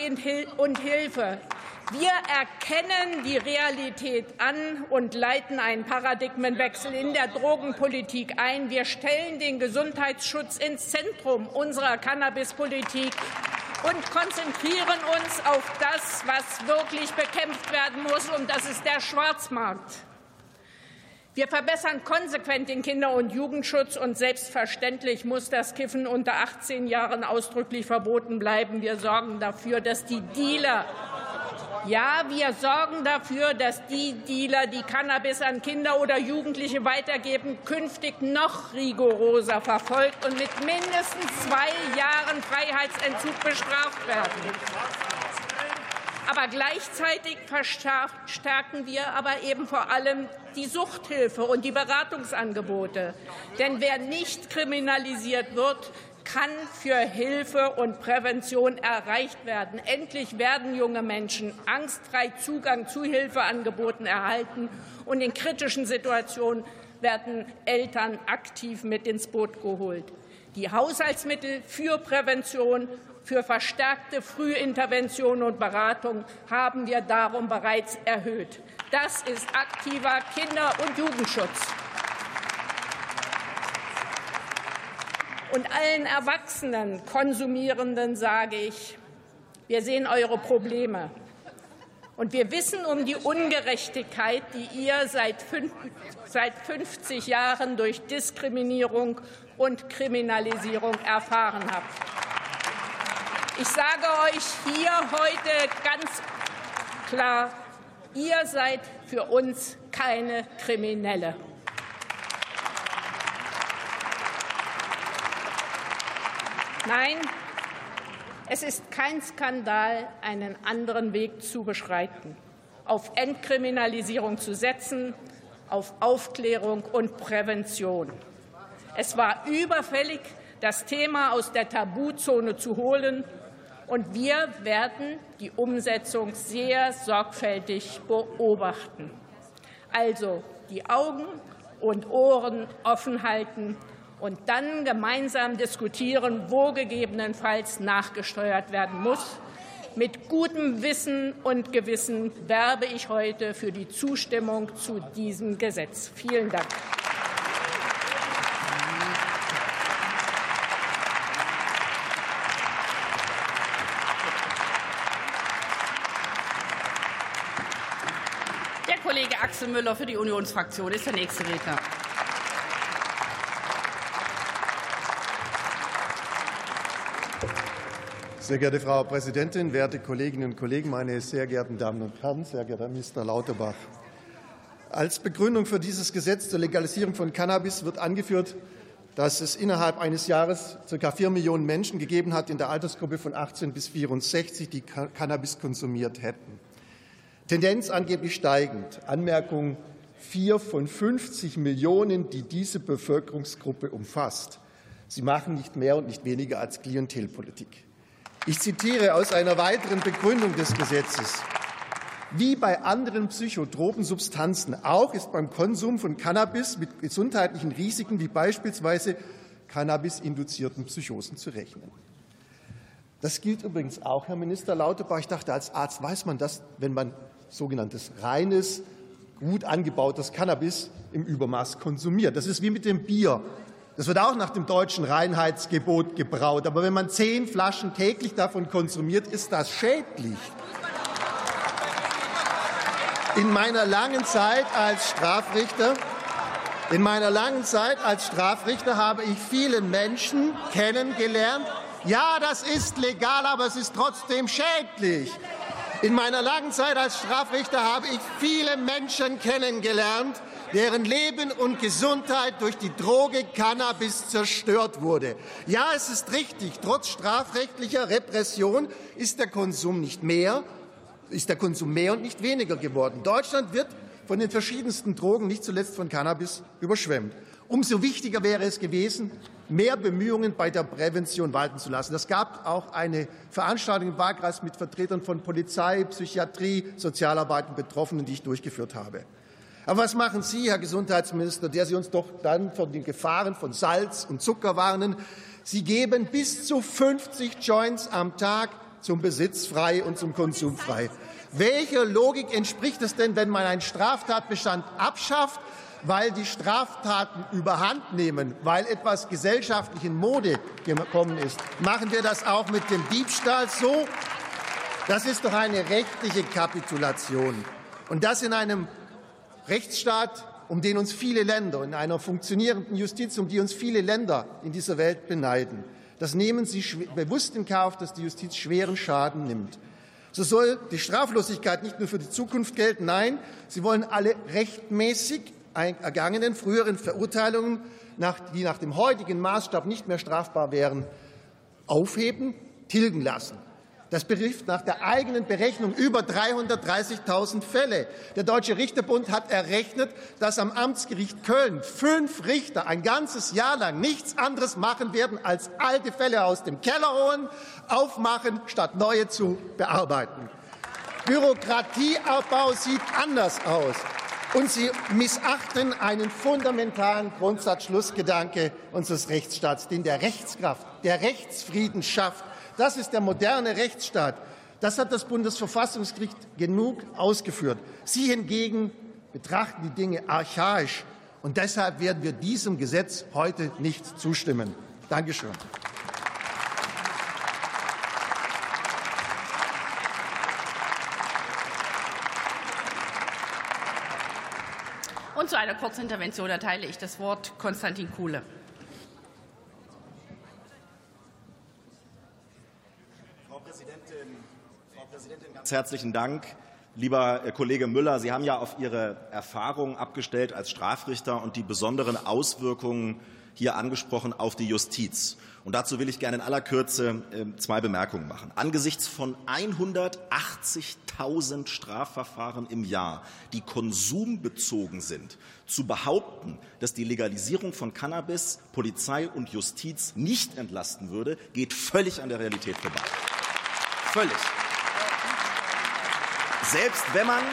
und Hilfe. Wir erkennen die Realität an und leiten einen Paradigmenwechsel in der Drogenpolitik ein. Wir stellen den Gesundheitsschutz ins Zentrum unserer Cannabispolitik und konzentrieren uns auf das, was wirklich bekämpft werden muss, und das ist der Schwarzmarkt. Wir verbessern konsequent den Kinder- und Jugendschutz, und selbstverständlich muss das Kiffen unter 18 Jahren ausdrücklich verboten bleiben. Wir sorgen dafür, dass die Dealer ja, wir sorgen dafür, dass die Dealer, die Cannabis an Kinder oder Jugendliche weitergeben, künftig noch rigoroser verfolgt und mit mindestens zwei Jahren Freiheitsentzug bestraft werden. Aber gleichzeitig verstärken wir aber eben vor allem die Suchthilfe und die Beratungsangebote. Denn wer nicht kriminalisiert wird, kann für Hilfe und Prävention erreicht werden. Endlich werden junge Menschen angstfrei Zugang zu Hilfeangeboten erhalten, und in kritischen Situationen werden Eltern aktiv mit ins Boot geholt. Die Haushaltsmittel für Prävention für verstärkte Frühintervention und Beratung haben wir darum bereits erhöht. Das ist aktiver Kinder- und Jugendschutz. Und allen erwachsenen Konsumierenden sage ich, wir sehen eure Probleme. Und wir wissen um die Ungerechtigkeit, die ihr seit 50 Jahren durch Diskriminierung und Kriminalisierung erfahren habt. Ich sage euch hier heute ganz klar, ihr seid für uns keine Kriminelle. Nein, es ist kein Skandal, einen anderen Weg zu beschreiten, auf Entkriminalisierung zu setzen, auf Aufklärung und Prävention. Es war überfällig, das Thema aus der Tabuzone zu holen, und wir werden die Umsetzung sehr sorgfältig beobachten. Also die Augen und Ohren offen halten und dann gemeinsam diskutieren, wo gegebenenfalls nachgesteuert werden muss. Mit gutem Wissen und Gewissen werbe ich heute für die Zustimmung zu diesem Gesetz. Vielen Dank. Der Kollege Axel Müller für die Unionsfraktion ist der nächste Redner. Sehr geehrte Frau Präsidentin, werte Kolleginnen und Kollegen, meine sehr geehrten Damen und Herren, sehr geehrter Minister Lauterbach! Als Begründung für dieses Gesetz zur Legalisierung von Cannabis wird angeführt, dass es innerhalb eines Jahres ca. 4 Millionen Menschen gegeben hat in der Altersgruppe von 18 bis 64, die Cannabis konsumiert hätten. Tendenz angeblich steigend. Anmerkung vier von 50 Millionen, die diese Bevölkerungsgruppe umfasst. Sie machen nicht mehr und nicht weniger als Klientelpolitik. Ich zitiere aus einer weiteren Begründung des Gesetzes. Wie bei anderen psychotropen Substanzen auch ist beim Konsum von Cannabis mit gesundheitlichen Risiken wie beispielsweise Cannabis-induzierten Psychosen zu rechnen. Das gilt übrigens auch, Herr Minister Lauterbach. Ich dachte, als Arzt weiß man das, wenn man sogenanntes reines, gut angebautes Cannabis im Übermaß konsumiert. Das ist wie mit dem Bier. Das wird auch nach dem deutschen Reinheitsgebot gebraut. Aber wenn man zehn Flaschen täglich davon konsumiert, ist das schädlich. In meiner langen Zeit als Strafrichter in meiner langen Zeit als Strafrichter habe ich vielen Menschen kennengelernt. Ja, das ist legal, aber es ist trotzdem schädlich. In meiner langen Zeit als Strafrichter habe ich viele Menschen kennengelernt, deren Leben und Gesundheit durch die Droge Cannabis zerstört wurde. Ja, es ist richtig, trotz strafrechtlicher Repression ist der Konsum nicht mehr, ist der Konsum mehr und nicht weniger geworden. Deutschland wird von den verschiedensten Drogen, nicht zuletzt von Cannabis, überschwemmt. Umso wichtiger wäre es gewesen, mehr Bemühungen bei der Prävention walten zu lassen. Es gab auch eine Veranstaltung im Wahlkreis mit Vertretern von Polizei, Psychiatrie, Sozialarbeit und Betroffenen, die ich durchgeführt habe. Aber was machen Sie, Herr Gesundheitsminister, der Sie uns doch dann von den Gefahren von Salz und Zucker warnen? Sie geben bis zu 50 Joints am Tag zum Besitz frei und zum Konsum frei. Welcher Logik entspricht es denn, wenn man einen Straftatbestand abschafft, weil die Straftaten überhand nehmen, weil etwas gesellschaftlich in Mode gekommen ist? Machen wir das auch mit dem Diebstahl so? Das ist doch eine rechtliche Kapitulation. Und das in einem Rechtsstaat, um den uns viele Länder, in einer funktionierenden Justiz, um die uns viele Länder in dieser Welt beneiden. Das nehmen Sie bewusst in Kauf, dass die Justiz schweren Schaden nimmt. So soll die Straflosigkeit nicht nur für die Zukunft gelten, nein, Sie wollen alle rechtmäßig ergangenen früheren Verurteilungen, die nach dem heutigen Maßstab nicht mehr strafbar wären, aufheben, tilgen lassen. Das betrifft nach der eigenen Berechnung über 330.000 Fälle. Der Deutsche Richterbund hat errechnet, dass am Amtsgericht Köln fünf Richter ein ganzes Jahr lang nichts anderes machen werden, als alte Fälle aus dem Keller holen, aufmachen, statt neue zu bearbeiten. Bürokratieabbau sieht anders aus. Und Sie missachten einen fundamentalen Grundsatzschlussgedanke unseres Rechtsstaats, den der Rechtskraft, der Rechtsfrieden schafft Das ist der moderne Rechtsstaat. Das hat das Bundesverfassungsgericht genug ausgeführt. Sie hingegen betrachten die Dinge archaisch. Und deshalb werden wir diesem Gesetz heute nicht zustimmen. Dankeschön. Und zu einer Kurzintervention erteile ich das Wort Konstantin Kuhle. Präsidentin, Frau Präsidentin, ganz herzlichen Dank. Lieber äh, Kollege Müller, Sie haben ja auf Ihre Erfahrungen abgestellt als Strafrichter und die besonderen Auswirkungen hier angesprochen auf die Justiz. Und dazu will ich gerne in aller Kürze äh, zwei Bemerkungen machen. Angesichts von 180.000 Strafverfahren im Jahr, die konsumbezogen sind, zu behaupten, dass die Legalisierung von Cannabis Polizei und Justiz nicht entlasten würde, geht völlig an der Realität vorbei. Völlig. Selbst wenn man,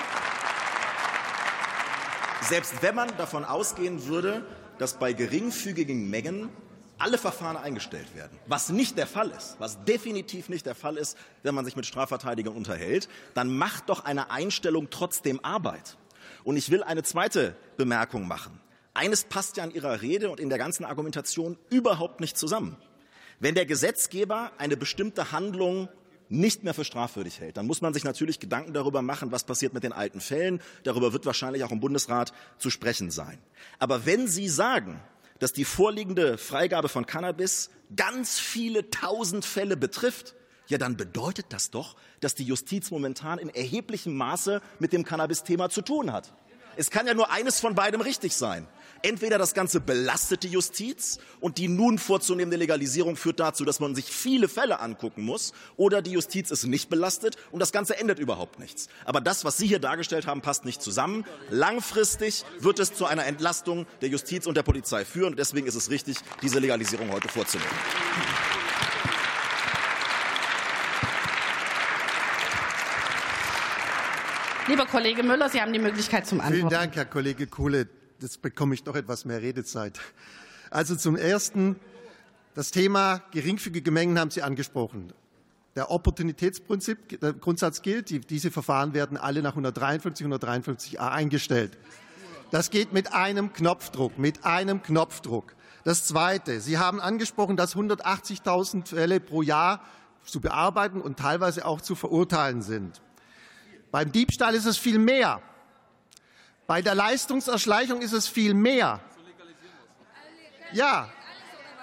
selbst wenn man davon ausgehen würde, dass bei geringfügigen Mengen alle Verfahren eingestellt werden, was nicht der Fall ist, was definitiv nicht der Fall ist, wenn man sich mit Strafverteidigern unterhält, dann macht doch eine Einstellung trotzdem Arbeit. Und ich will eine zweite Bemerkung machen. Eines passt ja in Ihrer Rede und in der ganzen Argumentation überhaupt nicht zusammen. Wenn der Gesetzgeber eine bestimmte Handlung nicht mehr für strafwürdig hält, dann muss man sich natürlich Gedanken darüber machen, was passiert mit den alten Fällen. Darüber wird wahrscheinlich auch im Bundesrat zu sprechen sein. Aber wenn Sie sagen, dass die vorliegende Freigabe von Cannabis ganz viele tausend Fälle betrifft, ja, dann bedeutet das doch, dass die Justiz momentan in erheblichem Maße mit dem Cannabis-Thema zu tun hat. Es kann ja nur eines von beidem richtig sein. Entweder das Ganze belastet die Justiz und die nun vorzunehmende Legalisierung führt dazu, dass man sich viele Fälle angucken muss, oder die Justiz ist nicht belastet und das Ganze ändert überhaupt nichts. Aber das, was Sie hier dargestellt haben, passt nicht zusammen. Langfristig wird es zu einer Entlastung der Justiz und der Polizei führen. Und deswegen ist es richtig, diese Legalisierung heute vorzunehmen. Lieber Kollege Müller, Sie haben die Möglichkeit zum Antworten. Vielen Dank, Herr Kollege Kuhle jetzt bekomme ich doch etwas mehr Redezeit. Also zum Ersten, das Thema geringfügige Mengen haben Sie angesprochen. Der Opportunitätsprinzip, der Grundsatz gilt, die, diese Verfahren werden alle nach 153, 153a eingestellt. Das geht mit einem Knopfdruck, mit einem Knopfdruck. Das Zweite, Sie haben angesprochen, dass 180.000 Fälle pro Jahr zu bearbeiten und teilweise auch zu verurteilen sind. Beim Diebstahl ist es viel mehr. Bei der Leistungserschleichung ist es viel mehr. Ja,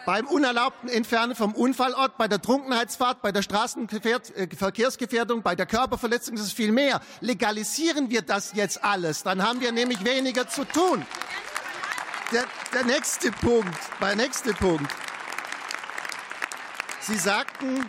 beim unerlaubten Entfernen vom Unfallort, bei der Trunkenheitsfahrt, bei der Straßenverkehrsgefährdung, bei der Körperverletzung ist es viel mehr. Legalisieren wir das jetzt alles, dann haben wir nämlich weniger zu tun. Der, der nächste Punkt, der nächste Punkt. Sie sagten,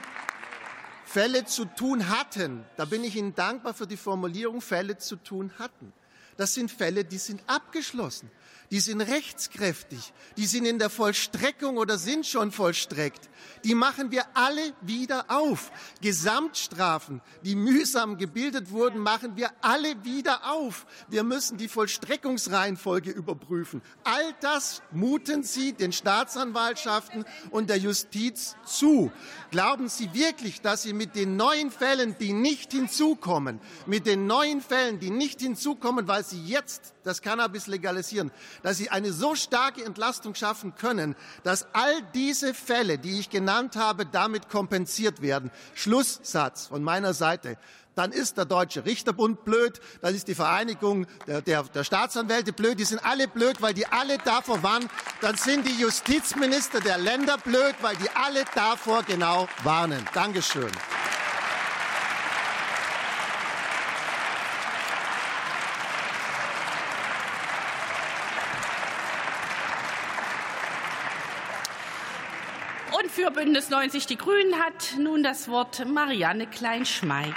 Fälle zu tun hatten. Da bin ich Ihnen dankbar für die Formulierung Fälle zu tun hatten. Das sind Fälle, die sind abgeschlossen, die sind rechtskräftig, die sind in der Vollstreckung oder sind schon vollstreckt die machen wir alle wieder auf. Gesamtstrafen, die mühsam gebildet wurden, machen wir alle wieder auf. Wir müssen die Vollstreckungsreihenfolge überprüfen. All das muten Sie den Staatsanwaltschaften und der Justiz zu. Glauben Sie wirklich, dass Sie mit den neuen Fällen, die nicht hinzukommen, mit den neuen Fällen, die nicht hinzukommen, weil Sie jetzt das Cannabis legalisieren, dass Sie eine so starke Entlastung schaffen können, dass all diese Fälle, die ich genannt habe, damit kompensiert werden. Schlusssatz von meiner Seite. Dann ist der Deutsche Richterbund blöd, dann ist die Vereinigung der, der, der Staatsanwälte blöd, die sind alle blöd, weil die alle davor warnen. Dann sind die Justizminister der Länder blöd, weil die alle davor genau warnen. Dankeschön. Für Bündnis 90 Die Grünen hat nun das Wort Marianne Kleinschmeig.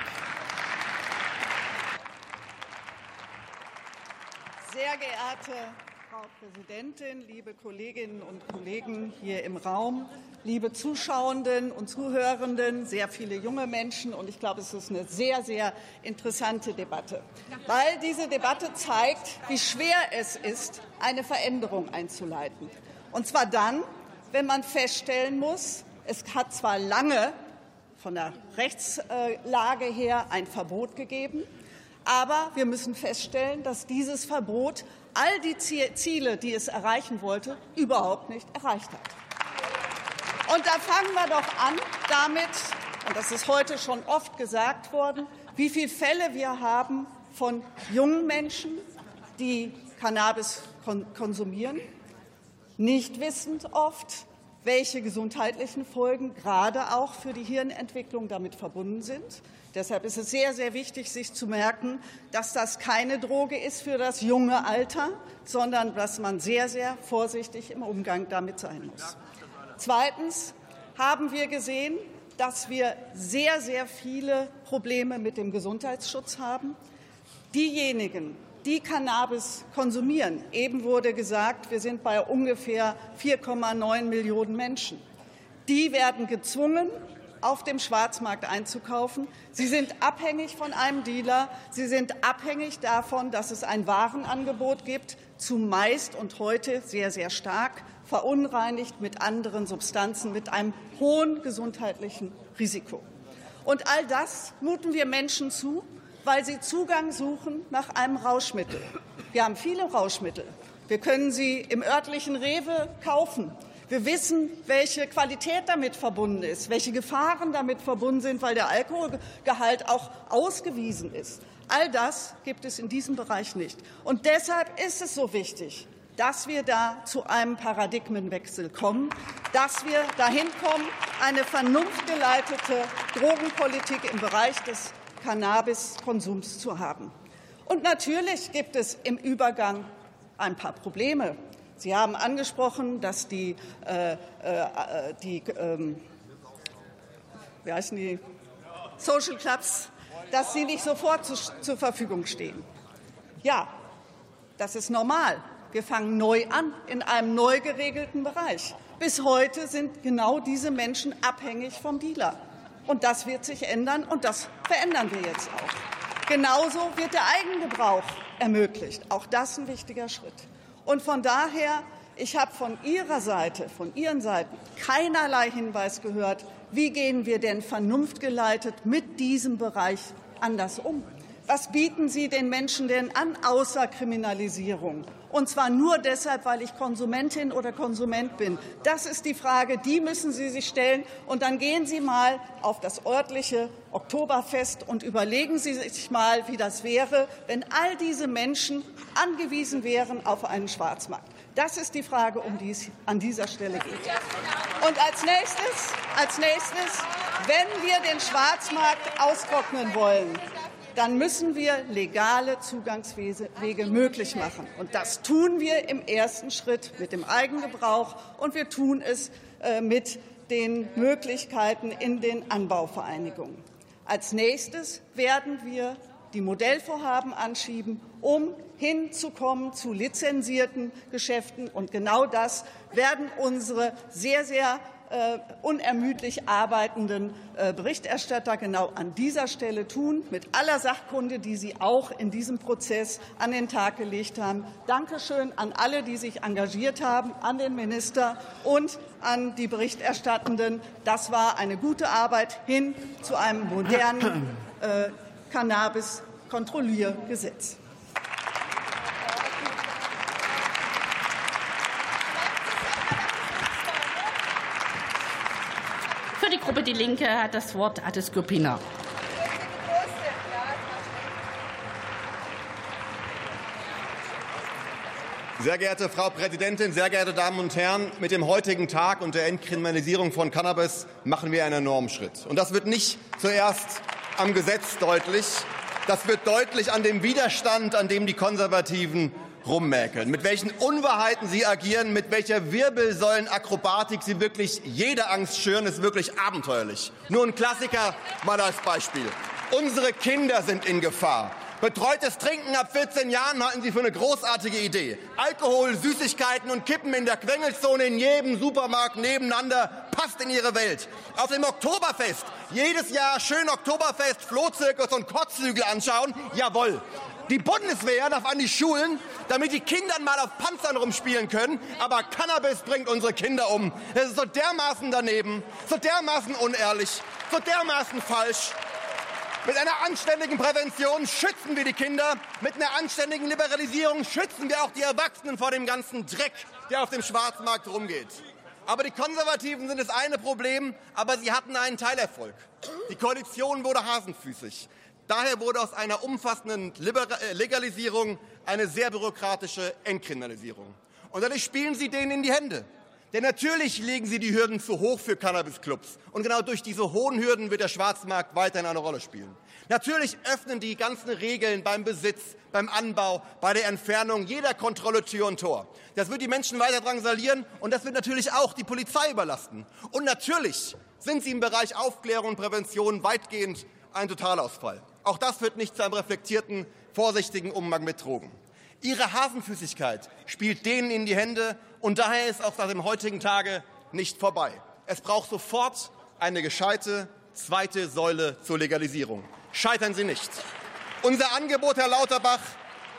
Sehr geehrte Frau Präsidentin, liebe Kolleginnen und Kollegen hier im Raum, liebe Zuschauenden und Zuhörenden, sehr viele junge Menschen. Und ich glaube, es ist eine sehr, sehr interessante Debatte, weil diese Debatte zeigt, wie schwer es ist, eine Veränderung einzuleiten. Und zwar dann, wenn man feststellen muss, es hat zwar lange von der Rechtslage her ein Verbot gegeben. Aber wir müssen feststellen, dass dieses Verbot all die Ziele, die es erreichen wollte, überhaupt nicht erreicht hat. Und da fangen wir doch an damit, und das ist heute schon oft gesagt worden, wie viele Fälle wir haben von jungen Menschen, die Cannabis konsumieren, nicht wissend oft, welche gesundheitlichen Folgen gerade auch für die Hirnentwicklung damit verbunden sind. Deshalb ist es sehr, sehr wichtig, sich zu merken, dass das keine Droge ist für das junge Alter, sondern dass man sehr, sehr vorsichtig im Umgang damit sein muss. Zweitens haben wir gesehen, dass wir sehr, sehr viele Probleme mit dem Gesundheitsschutz haben. Diejenigen, die Cannabis konsumieren, eben wurde gesagt, wir sind bei ungefähr 4,9 Millionen Menschen, die werden gezwungen, auf dem Schwarzmarkt einzukaufen. Sie sind abhängig von einem Dealer. Sie sind abhängig davon, dass es ein Warenangebot gibt, zumeist und heute sehr, sehr stark verunreinigt mit anderen Substanzen, mit einem hohen gesundheitlichen Risiko. Und all das muten wir Menschen zu, weil sie Zugang suchen nach einem Rauschmittel. Wir haben viele Rauschmittel. Wir können sie im örtlichen Rewe kaufen. Wir wissen, welche Qualität damit verbunden ist, welche Gefahren damit verbunden sind, weil der Alkoholgehalt auch ausgewiesen ist. All das gibt es in diesem Bereich nicht. Und deshalb ist es so wichtig, dass wir da zu einem Paradigmenwechsel kommen, dass wir dahin kommen, eine vernunftgeleitete Drogenpolitik im Bereich des Cannabiskonsums zu haben. Und natürlich gibt es im Übergang ein paar Probleme. Sie haben angesprochen, dass die, äh, äh, die ähm, wie heißen die Social Clubs, dass sie nicht sofort zu, zur Verfügung stehen. Ja, das ist normal. Wir fangen neu an in einem neu geregelten Bereich. Bis heute sind genau diese Menschen abhängig vom Dealer. Und das wird sich ändern und das verändern wir jetzt auch. Genauso wird der Eigengebrauch ermöglicht. Auch das ein wichtiger Schritt. Und von daher, ich habe von Ihrer Seite, von Ihren Seiten keinerlei Hinweis gehört, wie gehen wir denn vernunftgeleitet mit diesem Bereich anders um. Was bieten Sie den Menschen denn an außer Kriminalisierung? Und zwar nur deshalb, weil ich Konsumentin oder Konsument bin. Das ist die Frage, die müssen Sie sich stellen. Und dann gehen Sie mal auf das örtliche Oktoberfest und überlegen Sie sich mal, wie das wäre, wenn all diese Menschen angewiesen wären auf einen Schwarzmarkt. Das ist die Frage, um die es an dieser Stelle geht. Und als nächstes, als nächstes wenn wir den Schwarzmarkt austrocknen wollen, dann müssen wir legale Zugangswege möglich machen. Und das tun wir im ersten Schritt mit dem Eigengebrauch und wir tun es äh, mit den Möglichkeiten in den Anbauvereinigungen. Als nächstes werden wir die Modellvorhaben anschieben, um hinzukommen zu lizenzierten Geschäften. Und genau das werden unsere sehr, sehr unermüdlich arbeitenden äh, Berichterstatter genau an dieser Stelle tun, mit aller Sachkunde, die Sie auch in diesem Prozess an den Tag gelegt haben. Dankeschön an alle, die sich engagiert haben, an den Minister und an die Berichterstattenden. Das war eine gute Arbeit hin zu einem modernen äh, Cannabis-Kontrolliergesetz. Für die Linke hat das Wort Atis Gopina. Sehr geehrte Frau Präsidentin, sehr geehrte Damen und Herren! Mit dem heutigen Tag und der Entkriminalisierung von Cannabis machen wir einen enormen Schritt. Und das wird nicht zuerst am Gesetz deutlich. Das wird deutlich an dem Widerstand, an dem die Konservativen rummäkeln, mit welchen Unwahrheiten sie agieren, mit welcher Wirbelsäulenakrobatik sie wirklich jede Angst schüren, ist wirklich abenteuerlich. Nur ein Klassiker mal als Beispiel. Unsere Kinder sind in Gefahr. Betreutes Trinken ab 14 Jahren halten Sie für eine großartige Idee. Alkohol, Süßigkeiten und Kippen in der Quengelzone in jedem Supermarkt nebeneinander passt in Ihre Welt. Auf dem Oktoberfest jedes Jahr schön Oktoberfest, Flohzirkus und Kotzhügel anschauen. Jawohl. Die Bundeswehr darf an die Schulen, damit die Kinder mal auf Panzern rumspielen können. Aber Cannabis bringt unsere Kinder um. Das ist so dermaßen daneben, so dermaßen unehrlich. so dermaßen falsch. Mit einer anständigen Prävention schützen wir die Kinder. Mit einer anständigen Liberalisierung schützen wir auch die Erwachsenen vor dem ganzen Dreck, der auf dem Schwarzmarkt rumgeht. Aber die Konservativen sind das eine Problem, aber sie hatten einen Teilerfolg. Die Koalition wurde hasenfüßig. Daher wurde aus einer umfassenden äh, Legalisierung eine sehr bürokratische Entkriminalisierung. Und dadurch spielen sie denen in die Hände. Denn natürlich legen sie die Hürden zu hoch für Cannabisclubs. Und genau durch diese hohen Hürden wird der Schwarzmarkt weiterhin eine Rolle spielen. Natürlich öffnen die ganzen Regeln beim Besitz, beim Anbau, bei der Entfernung jeder Kontrolle Tür und Tor. Das wird die Menschen weiter drangsalieren und das wird natürlich auch die Polizei überlasten. Und natürlich sind sie im Bereich Aufklärung und Prävention weitgehend ein Totalausfall. Auch das führt nicht zu einem reflektierten, vorsichtigen Umgang mit Drogen. Ihre Hasenfüßigkeit spielt denen in die Hände und daher ist auch seit dem heutigen Tage nicht vorbei. Es braucht sofort eine gescheite zweite Säule zur Legalisierung. Scheitern Sie nicht. Unser Angebot, Herr Lauterbach,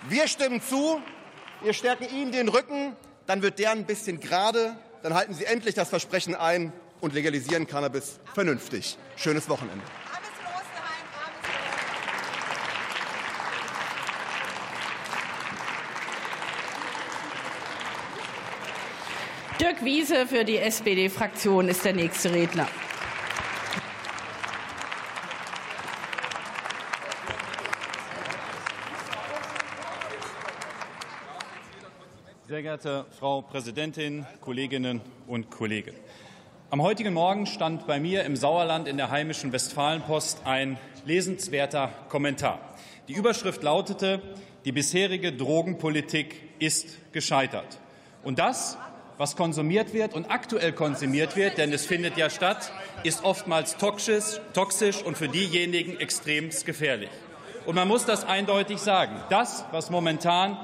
wir stimmen zu, wir stärken Ihnen den Rücken, dann wird der ein bisschen gerade, dann halten Sie endlich das Versprechen ein und legalisieren Cannabis vernünftig. Schönes Wochenende. Dirk Wiese für die SPD-Fraktion ist der nächste Redner. Sehr geehrte Frau Präsidentin, Kolleginnen und Kollegen! Am heutigen Morgen stand bei mir im Sauerland in der heimischen Westfalenpost ein lesenswerter Kommentar. Die Überschrift lautete, die bisherige Drogenpolitik ist gescheitert. Und das was konsumiert wird und aktuell konsumiert wird, denn es findet ja statt, ist oftmals toxisch, toxisch und für diejenigen extrem gefährlich. Und man muss das eindeutig sagen. Das, was momentan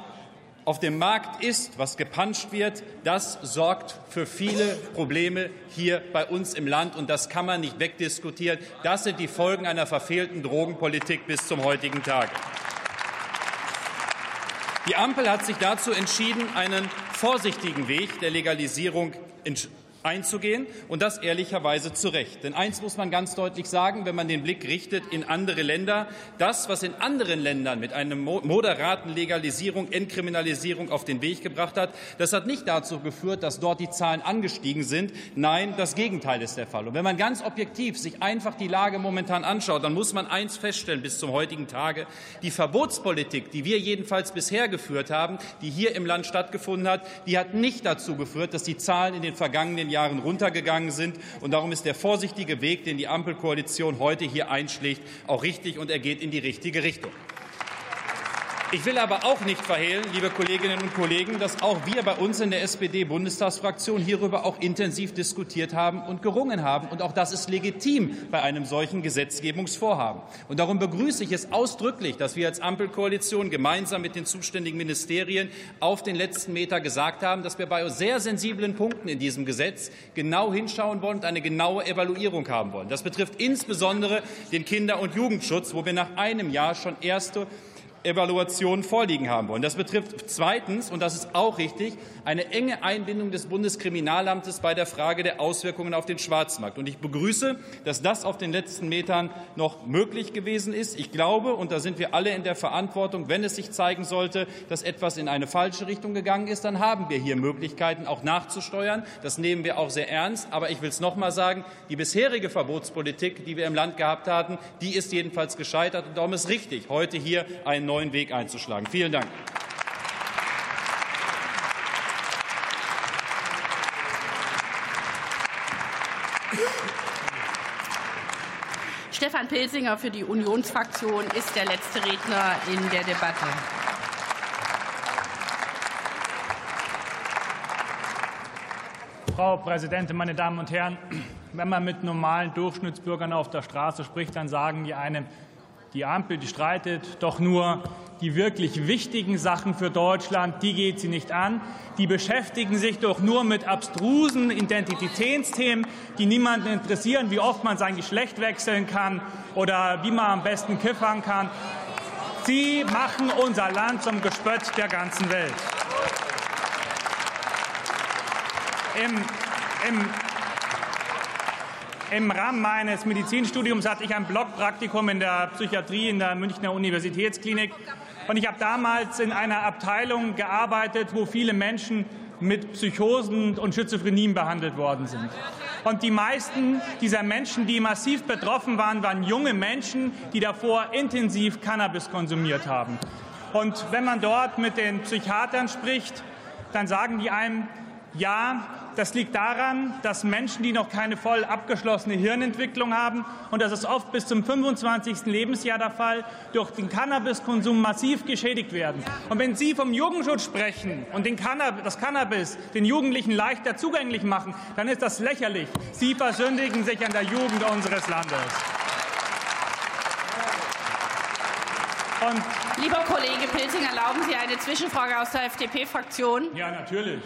auf dem Markt ist, was gepanscht wird, das sorgt für viele Probleme hier bei uns im Land. Und das kann man nicht wegdiskutieren. Das sind die Folgen einer verfehlten Drogenpolitik bis zum heutigen Tage. Die Ampel hat sich dazu entschieden, einen vorsichtigen Weg der Legalisierung einzugehen und das ehrlicherweise zu Recht. Denn eins muss man ganz deutlich sagen, wenn man den Blick richtet in andere Länder, das, was in anderen Ländern mit einer moderaten Legalisierung, Entkriminalisierung auf den Weg gebracht hat, das hat nicht dazu geführt, dass dort die Zahlen angestiegen sind. Nein, das Gegenteil ist der Fall. Und wenn man ganz objektiv sich einfach die Lage momentan anschaut, dann muss man eins feststellen bis zum heutigen Tage. Die Verbotspolitik, die wir jedenfalls bisher geführt haben, die hier im Land stattgefunden hat, die hat nicht dazu geführt, dass die Zahlen in den vergangenen Jahren runtergegangen sind. Und darum ist der vorsichtige Weg, den die Ampelkoalition heute hier einschlägt, auch richtig und er geht in die richtige Richtung. Ich will aber auch nicht verhehlen, liebe Kolleginnen und Kollegen, dass auch wir bei uns in der SPD-Bundestagsfraktion hierüber auch intensiv diskutiert haben und gerungen haben. Und auch das ist legitim bei einem solchen Gesetzgebungsvorhaben. Und darum begrüße ich es ausdrücklich, dass wir als Ampelkoalition gemeinsam mit den zuständigen Ministerien auf den letzten Meter gesagt haben, dass wir bei sehr sensiblen Punkten in diesem Gesetz genau hinschauen wollen und eine genaue Evaluierung haben wollen. Das betrifft insbesondere den Kinder- und Jugendschutz, wo wir nach einem Jahr schon erste Evaluation vorliegen haben wollen. Das betrifft zweitens, und das ist auch richtig, eine enge Einbindung des Bundeskriminalamtes bei der Frage der Auswirkungen auf den Schwarzmarkt. Und ich begrüße, dass das auf den letzten Metern noch möglich gewesen ist. Ich glaube, und da sind wir alle in der Verantwortung, wenn es sich zeigen sollte, dass etwas in eine falsche Richtung gegangen ist, dann haben wir hier Möglichkeiten, auch nachzusteuern. Das nehmen wir auch sehr ernst. Aber ich will es noch mal sagen, die bisherige Verbotspolitik, die wir im Land gehabt hatten, die ist jedenfalls gescheitert. Und darum ist richtig, heute hier einen neuen Weg einzuschlagen. Vielen Dank. Stefan Pilsinger für die Unionsfraktion ist der letzte Redner in der Debatte. Frau Präsidentin, meine Damen und Herren! Wenn man mit normalen Durchschnittsbürgern auf der Straße spricht, dann sagen die einem, die Ampel, die streitet doch nur die wirklich wichtigen Sachen für Deutschland, die geht sie nicht an. Die beschäftigen sich doch nur mit abstrusen Identitätsthemen, die niemanden interessieren, wie oft man sein Geschlecht wechseln kann oder wie man am besten kiffern kann. Sie machen unser Land zum Gespött der ganzen Welt. Im, im Im Rahmen meines Medizinstudiums hatte ich ein Blockpraktikum in der Psychiatrie in der Münchner Universitätsklinik. Und ich habe damals in einer Abteilung gearbeitet, wo viele Menschen mit Psychosen und Schizophrenien behandelt worden sind. Und die meisten dieser Menschen, die massiv betroffen waren, waren junge Menschen, die davor intensiv Cannabis konsumiert haben. Und wenn man dort mit den Psychiatern spricht, dann sagen die einem, ja, das liegt daran, dass Menschen, die noch keine voll abgeschlossene Hirnentwicklung haben, und das ist oft bis zum 25. Lebensjahr der Fall, durch den Cannabiskonsum massiv geschädigt werden. Und wenn Sie vom Jugendschutz sprechen und den Cannab das Cannabis den Jugendlichen leichter zugänglich machen, dann ist das lächerlich. Sie versündigen sich an der Jugend unseres Landes. Und Lieber Kollege Pilsing, erlauben Sie eine Zwischenfrage aus der FDP-Fraktion? Ja, natürlich.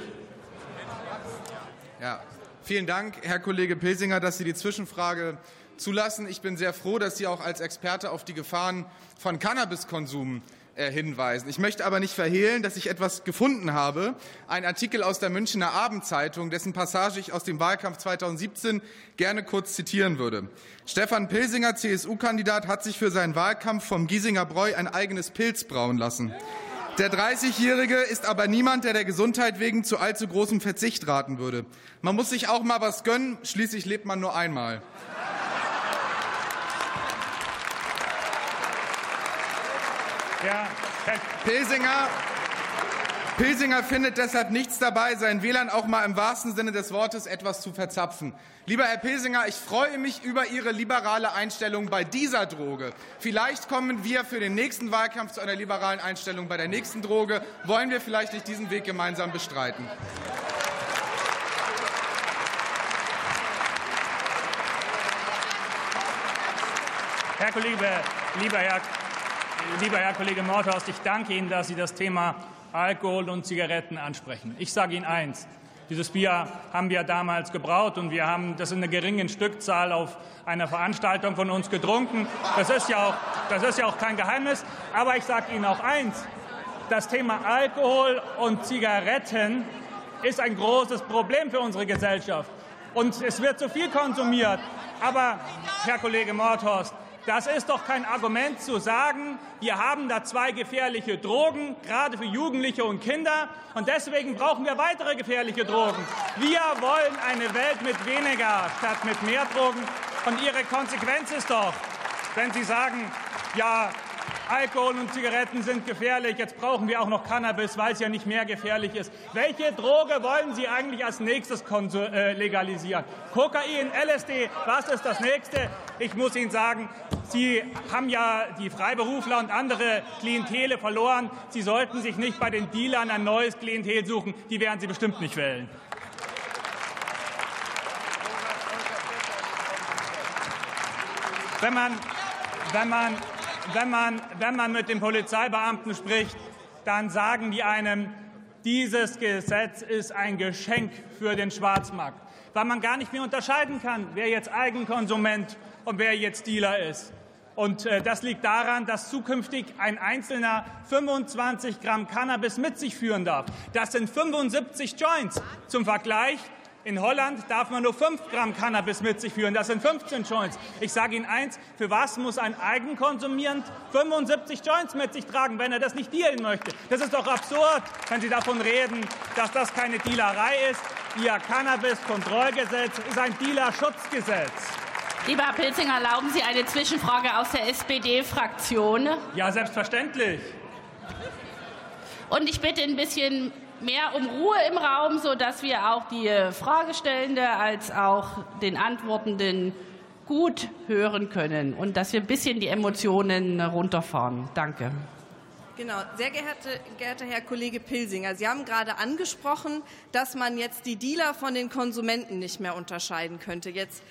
Ja, vielen Dank, Herr Kollege Pilsinger, dass Sie die Zwischenfrage zulassen. Ich bin sehr froh, dass Sie auch als Experte auf die Gefahren von Cannabiskonsum äh, hinweisen. Ich möchte aber nicht verhehlen, dass ich etwas gefunden habe. Ein Artikel aus der Münchner Abendzeitung, dessen Passage ich aus dem Wahlkampf 2017 gerne kurz zitieren würde. Stefan Pilsinger, CSU-Kandidat, hat sich für seinen Wahlkampf vom Giesinger Bräu ein eigenes Pilz brauen lassen. Der 30-Jährige ist aber niemand, der der Gesundheit wegen zu allzu großem Verzicht raten würde. Man muss sich auch mal was gönnen, schließlich lebt man nur einmal. Ja, Herr Pilsinger, findet deshalb nichts dabei, seinen Wählern auch mal im wahrsten Sinne des Wortes etwas zu verzapfen. Lieber Herr Pilsinger, ich freue mich über Ihre liberale Einstellung bei dieser Droge. Vielleicht kommen wir für den nächsten Wahlkampf zu einer liberalen Einstellung bei der nächsten Droge. Wollen wir vielleicht nicht diesen Weg gemeinsam bestreiten? Herr Kollege, lieber Herr, lieber Herr Kollege Mordhorst, ich danke Ihnen, dass Sie das Thema Alkohol und Zigaretten ansprechen. Ich sage Ihnen eins. Dieses Bier haben wir damals gebraut und wir haben das in einer geringen Stückzahl auf einer Veranstaltung von uns getrunken. Das ist ja auch, das ist ja auch kein Geheimnis. Aber ich sage Ihnen auch eins. Das Thema Alkohol und Zigaretten ist ein großes Problem für unsere Gesellschaft. Und es wird zu viel konsumiert. Aber, Herr Kollege Mordhorst, das ist doch kein Argument zu sagen, wir haben da zwei gefährliche Drogen, gerade für Jugendliche und Kinder, und deswegen brauchen wir weitere gefährliche Drogen. Wir wollen eine Welt mit weniger statt mit mehr Drogen. Und Ihre Konsequenz ist doch, wenn Sie sagen, ja, Alkohol und Zigaretten sind gefährlich. Jetzt brauchen wir auch noch Cannabis, weil es ja nicht mehr gefährlich ist. Welche Droge wollen Sie eigentlich als nächstes äh, legalisieren? Kokain, LSD, was ist das nächste? Ich muss Ihnen sagen, Sie haben ja die Freiberufler und andere Klientele verloren. Sie sollten sich nicht bei den Dealern ein neues Klientel suchen. Die werden Sie bestimmt nicht wählen. Wenn man, wenn man wenn man, wenn man mit den Polizeibeamten spricht, dann sagen die einem, dieses Gesetz ist ein Geschenk für den Schwarzmarkt, weil man gar nicht mehr unterscheiden kann, wer jetzt Eigenkonsument und wer jetzt Dealer ist. Und äh, das liegt daran, dass zukünftig ein Einzelner 25 Gramm Cannabis mit sich führen darf. Das sind 75 Joints. Zum Vergleich, in Holland darf man nur 5 Gramm Cannabis mit sich führen. Das sind 15 Joints. Ich sage Ihnen eins, für was muss ein Eigenkonsumierend 75 Joints mit sich tragen, wenn er das nicht dealen möchte? Das ist doch absurd, wenn Sie davon reden, dass das keine Dealerei ist. Ihr Cannabis-Kontrollgesetz ist ein Dealerschutzgesetz. Lieber Herr Pilzinger, erlauben Sie eine Zwischenfrage aus der SPD-Fraktion? Ja, selbstverständlich. Und ich bitte ein bisschen mehr um Ruhe im Raum, sodass wir auch die Fragestellende als auch den Antwortenden gut hören können und dass wir ein bisschen die Emotionen runterfahren. Danke. Genau, sehr geehrte, geehrter Herr Kollege Pilsinger, Sie haben gerade angesprochen, dass man jetzt die Dealer von den Konsumenten nicht mehr unterscheiden könnte. Jetzt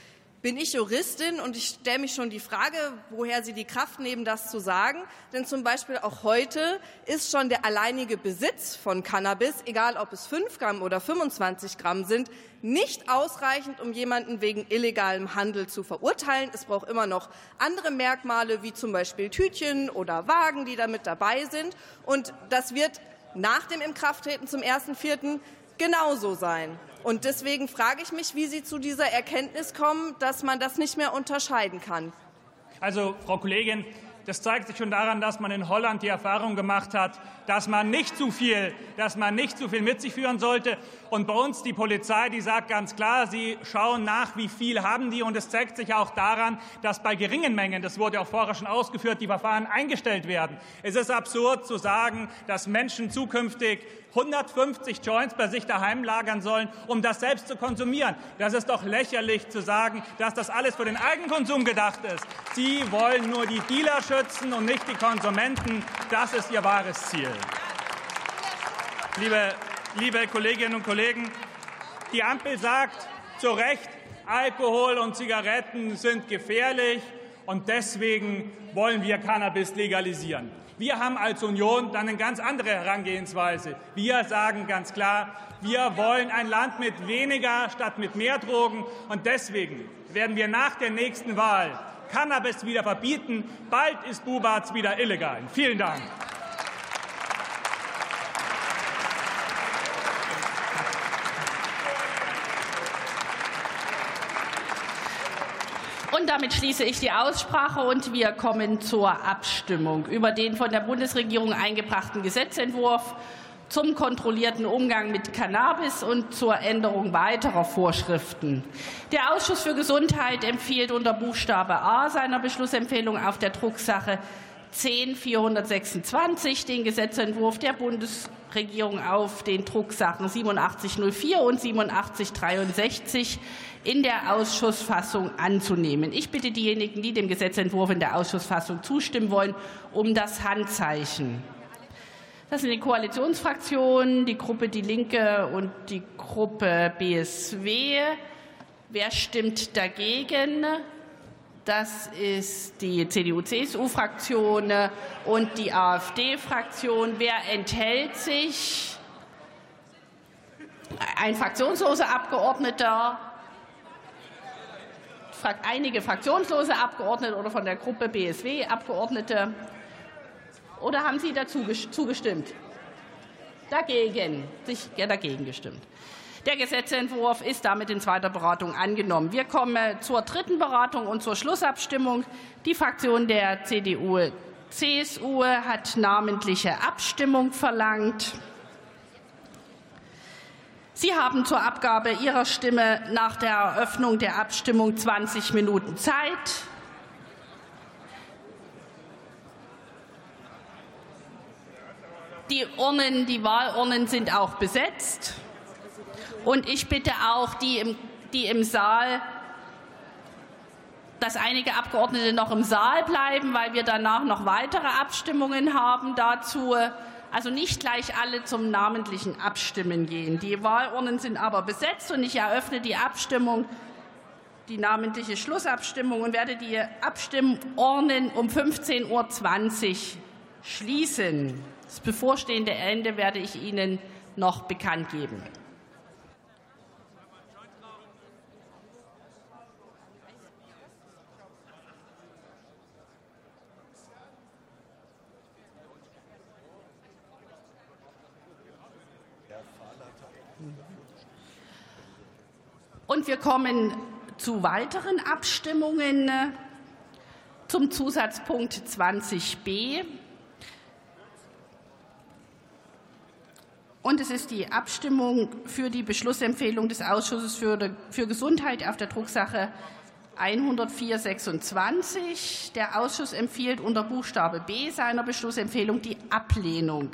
bin ich Juristin und ich stelle mich schon die Frage, woher Sie die Kraft nehmen, das zu sagen. Denn zum Beispiel auch heute ist schon der alleinige Besitz von Cannabis, egal ob es 5 Gramm oder 25 Gramm sind, nicht ausreichend, um jemanden wegen illegalem Handel zu verurteilen. Es braucht immer noch andere Merkmale, wie zum Beispiel Tütchen oder Wagen, die damit dabei sind. Und das wird nach dem Inkrafttreten zum 1.4 genauso sein. Und deswegen frage ich mich, wie Sie zu dieser Erkenntnis kommen, dass man das nicht mehr unterscheiden kann. Also, Frau Kollegin, das zeigt sich schon daran, dass man in Holland die Erfahrung gemacht hat, dass man nicht zu viel, dass man nicht zu viel mit sich führen sollte. Und bei uns die Polizei, die sagt ganz klar, sie schauen nach, wie viel haben die. Und es zeigt sich auch daran, dass bei geringen Mengen, das wurde auch vorher schon ausgeführt, die Verfahren eingestellt werden. Es ist absurd zu sagen, dass Menschen zukünftig 150 Joints bei sich daheim lagern sollen, um das selbst zu konsumieren. Das ist doch lächerlich zu sagen, dass das alles für den Eigenkonsum gedacht ist. Sie wollen nur die Dealer schützen und nicht die Konsumenten. Das ist Ihr wahres Ziel. Liebe, liebe Kolleginnen und Kollegen, die Ampel sagt zu Recht, Alkohol und Zigaretten sind gefährlich und deswegen wollen wir Cannabis legalisieren. Wir haben als Union dann eine ganz andere Herangehensweise. Wir sagen ganz klar, wir wollen ein Land mit weniger statt mit mehr Drogen. Und deswegen werden wir nach der nächsten Wahl Cannabis wieder verbieten. Bald ist Bubatz wieder illegal. Vielen Dank. Und damit schließe ich die Aussprache und wir kommen zur Abstimmung über den von der Bundesregierung eingebrachten Gesetzentwurf zum kontrollierten Umgang mit Cannabis und zur Änderung weiterer Vorschriften. Der Ausschuss für Gesundheit empfiehlt unter Buchstabe A seiner Beschlussempfehlung auf der Drucksache 10426 den Gesetzentwurf der Bundesregierung auf den Drucksachen 8704 und 8763 in der Ausschussfassung anzunehmen. Ich bitte diejenigen, die dem Gesetzentwurf in der Ausschussfassung zustimmen wollen, um das Handzeichen. Das sind die Koalitionsfraktionen, die Gruppe Die Linke und die Gruppe BSW. Wer stimmt dagegen? Das ist die CDU-CSU-Fraktion und die AfD-Fraktion. Wer enthält sich? Ein fraktionsloser Abgeordneter, einige fraktionslose Abgeordnete oder von der Gruppe BSW Abgeordnete. Oder haben Sie dazu zugestimmt? Dagegen, sich ja, dagegen gestimmt. Der Gesetzentwurf ist damit in zweiter Beratung angenommen. Wir kommen zur dritten Beratung und zur Schlussabstimmung. Die Fraktion der CDU CSU hat namentliche Abstimmung verlangt. Sie haben zur Abgabe Ihrer Stimme nach der Eröffnung der Abstimmung 20 Minuten Zeit. Die Urnen, die Wahlurnen sind auch besetzt. Und ich bitte auch die im, die im Saal, dass einige Abgeordnete noch im Saal bleiben, weil wir danach noch weitere Abstimmungen haben dazu. Also nicht gleich alle zum namentlichen Abstimmen gehen. Die Wahlurnen sind aber besetzt und ich eröffne die Abstimmung, die namentliche Schlussabstimmung und werde die Abstimmurnen um 15.20 Uhr schließen. Das bevorstehende Ende werde ich Ihnen noch bekannt geben. Und wir kommen zu weiteren Abstimmungen zum Zusatzpunkt 20b. Und es ist die Abstimmung für die Beschlussempfehlung des Ausschusses für, Gesundheit auf der Drucksache 10426. Der Ausschuss empfiehlt unter Buchstabe B seiner Beschlussempfehlung die Ablehnung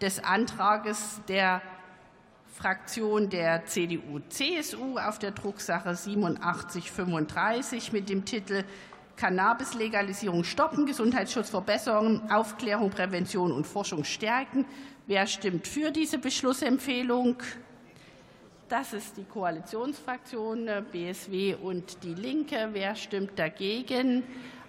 des Antrages der Fraktion der CDU-CSU auf der Drucksache 8735 mit dem Titel Cannabis-Legalisierung stoppen, Gesundheitsschutz verbessern, Aufklärung, Prävention und Forschung stärken. Wer stimmt für diese Beschlussempfehlung? Das ist die Koalitionsfraktion BSW und die Linke. Wer stimmt dagegen?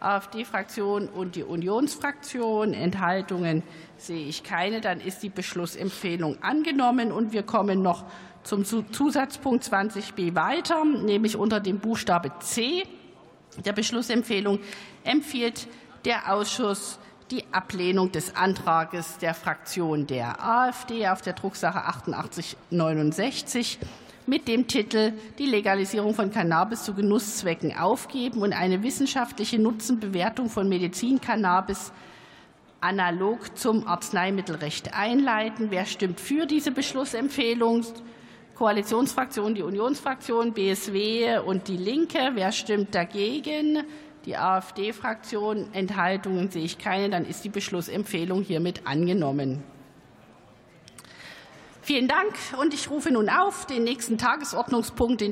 AfD-Fraktion und die Unionsfraktion. Enthaltungen sehe ich keine. Dann ist die Beschlussempfehlung angenommen. Und wir kommen noch zum Zusatzpunkt 20b weiter, nämlich unter dem Buchstabe C der Beschlussempfehlung empfiehlt der Ausschuss die Ablehnung des Antrages der Fraktion der AfD auf der Drucksache 8869 mit dem Titel Die Legalisierung von Cannabis zu Genusszwecken aufgeben und eine wissenschaftliche Nutzenbewertung von Medizincannabis analog zum Arzneimittelrecht einleiten. Wer stimmt für diese Beschlussempfehlung? Koalitionsfraktion, die Unionsfraktion, BSW und die Linke. Wer stimmt dagegen? Die AfD-Fraktion. Enthaltungen sehe ich keine. Dann ist die Beschlussempfehlung hiermit angenommen. Vielen Dank. Und ich rufe nun auf den nächsten Tagesordnungspunkt,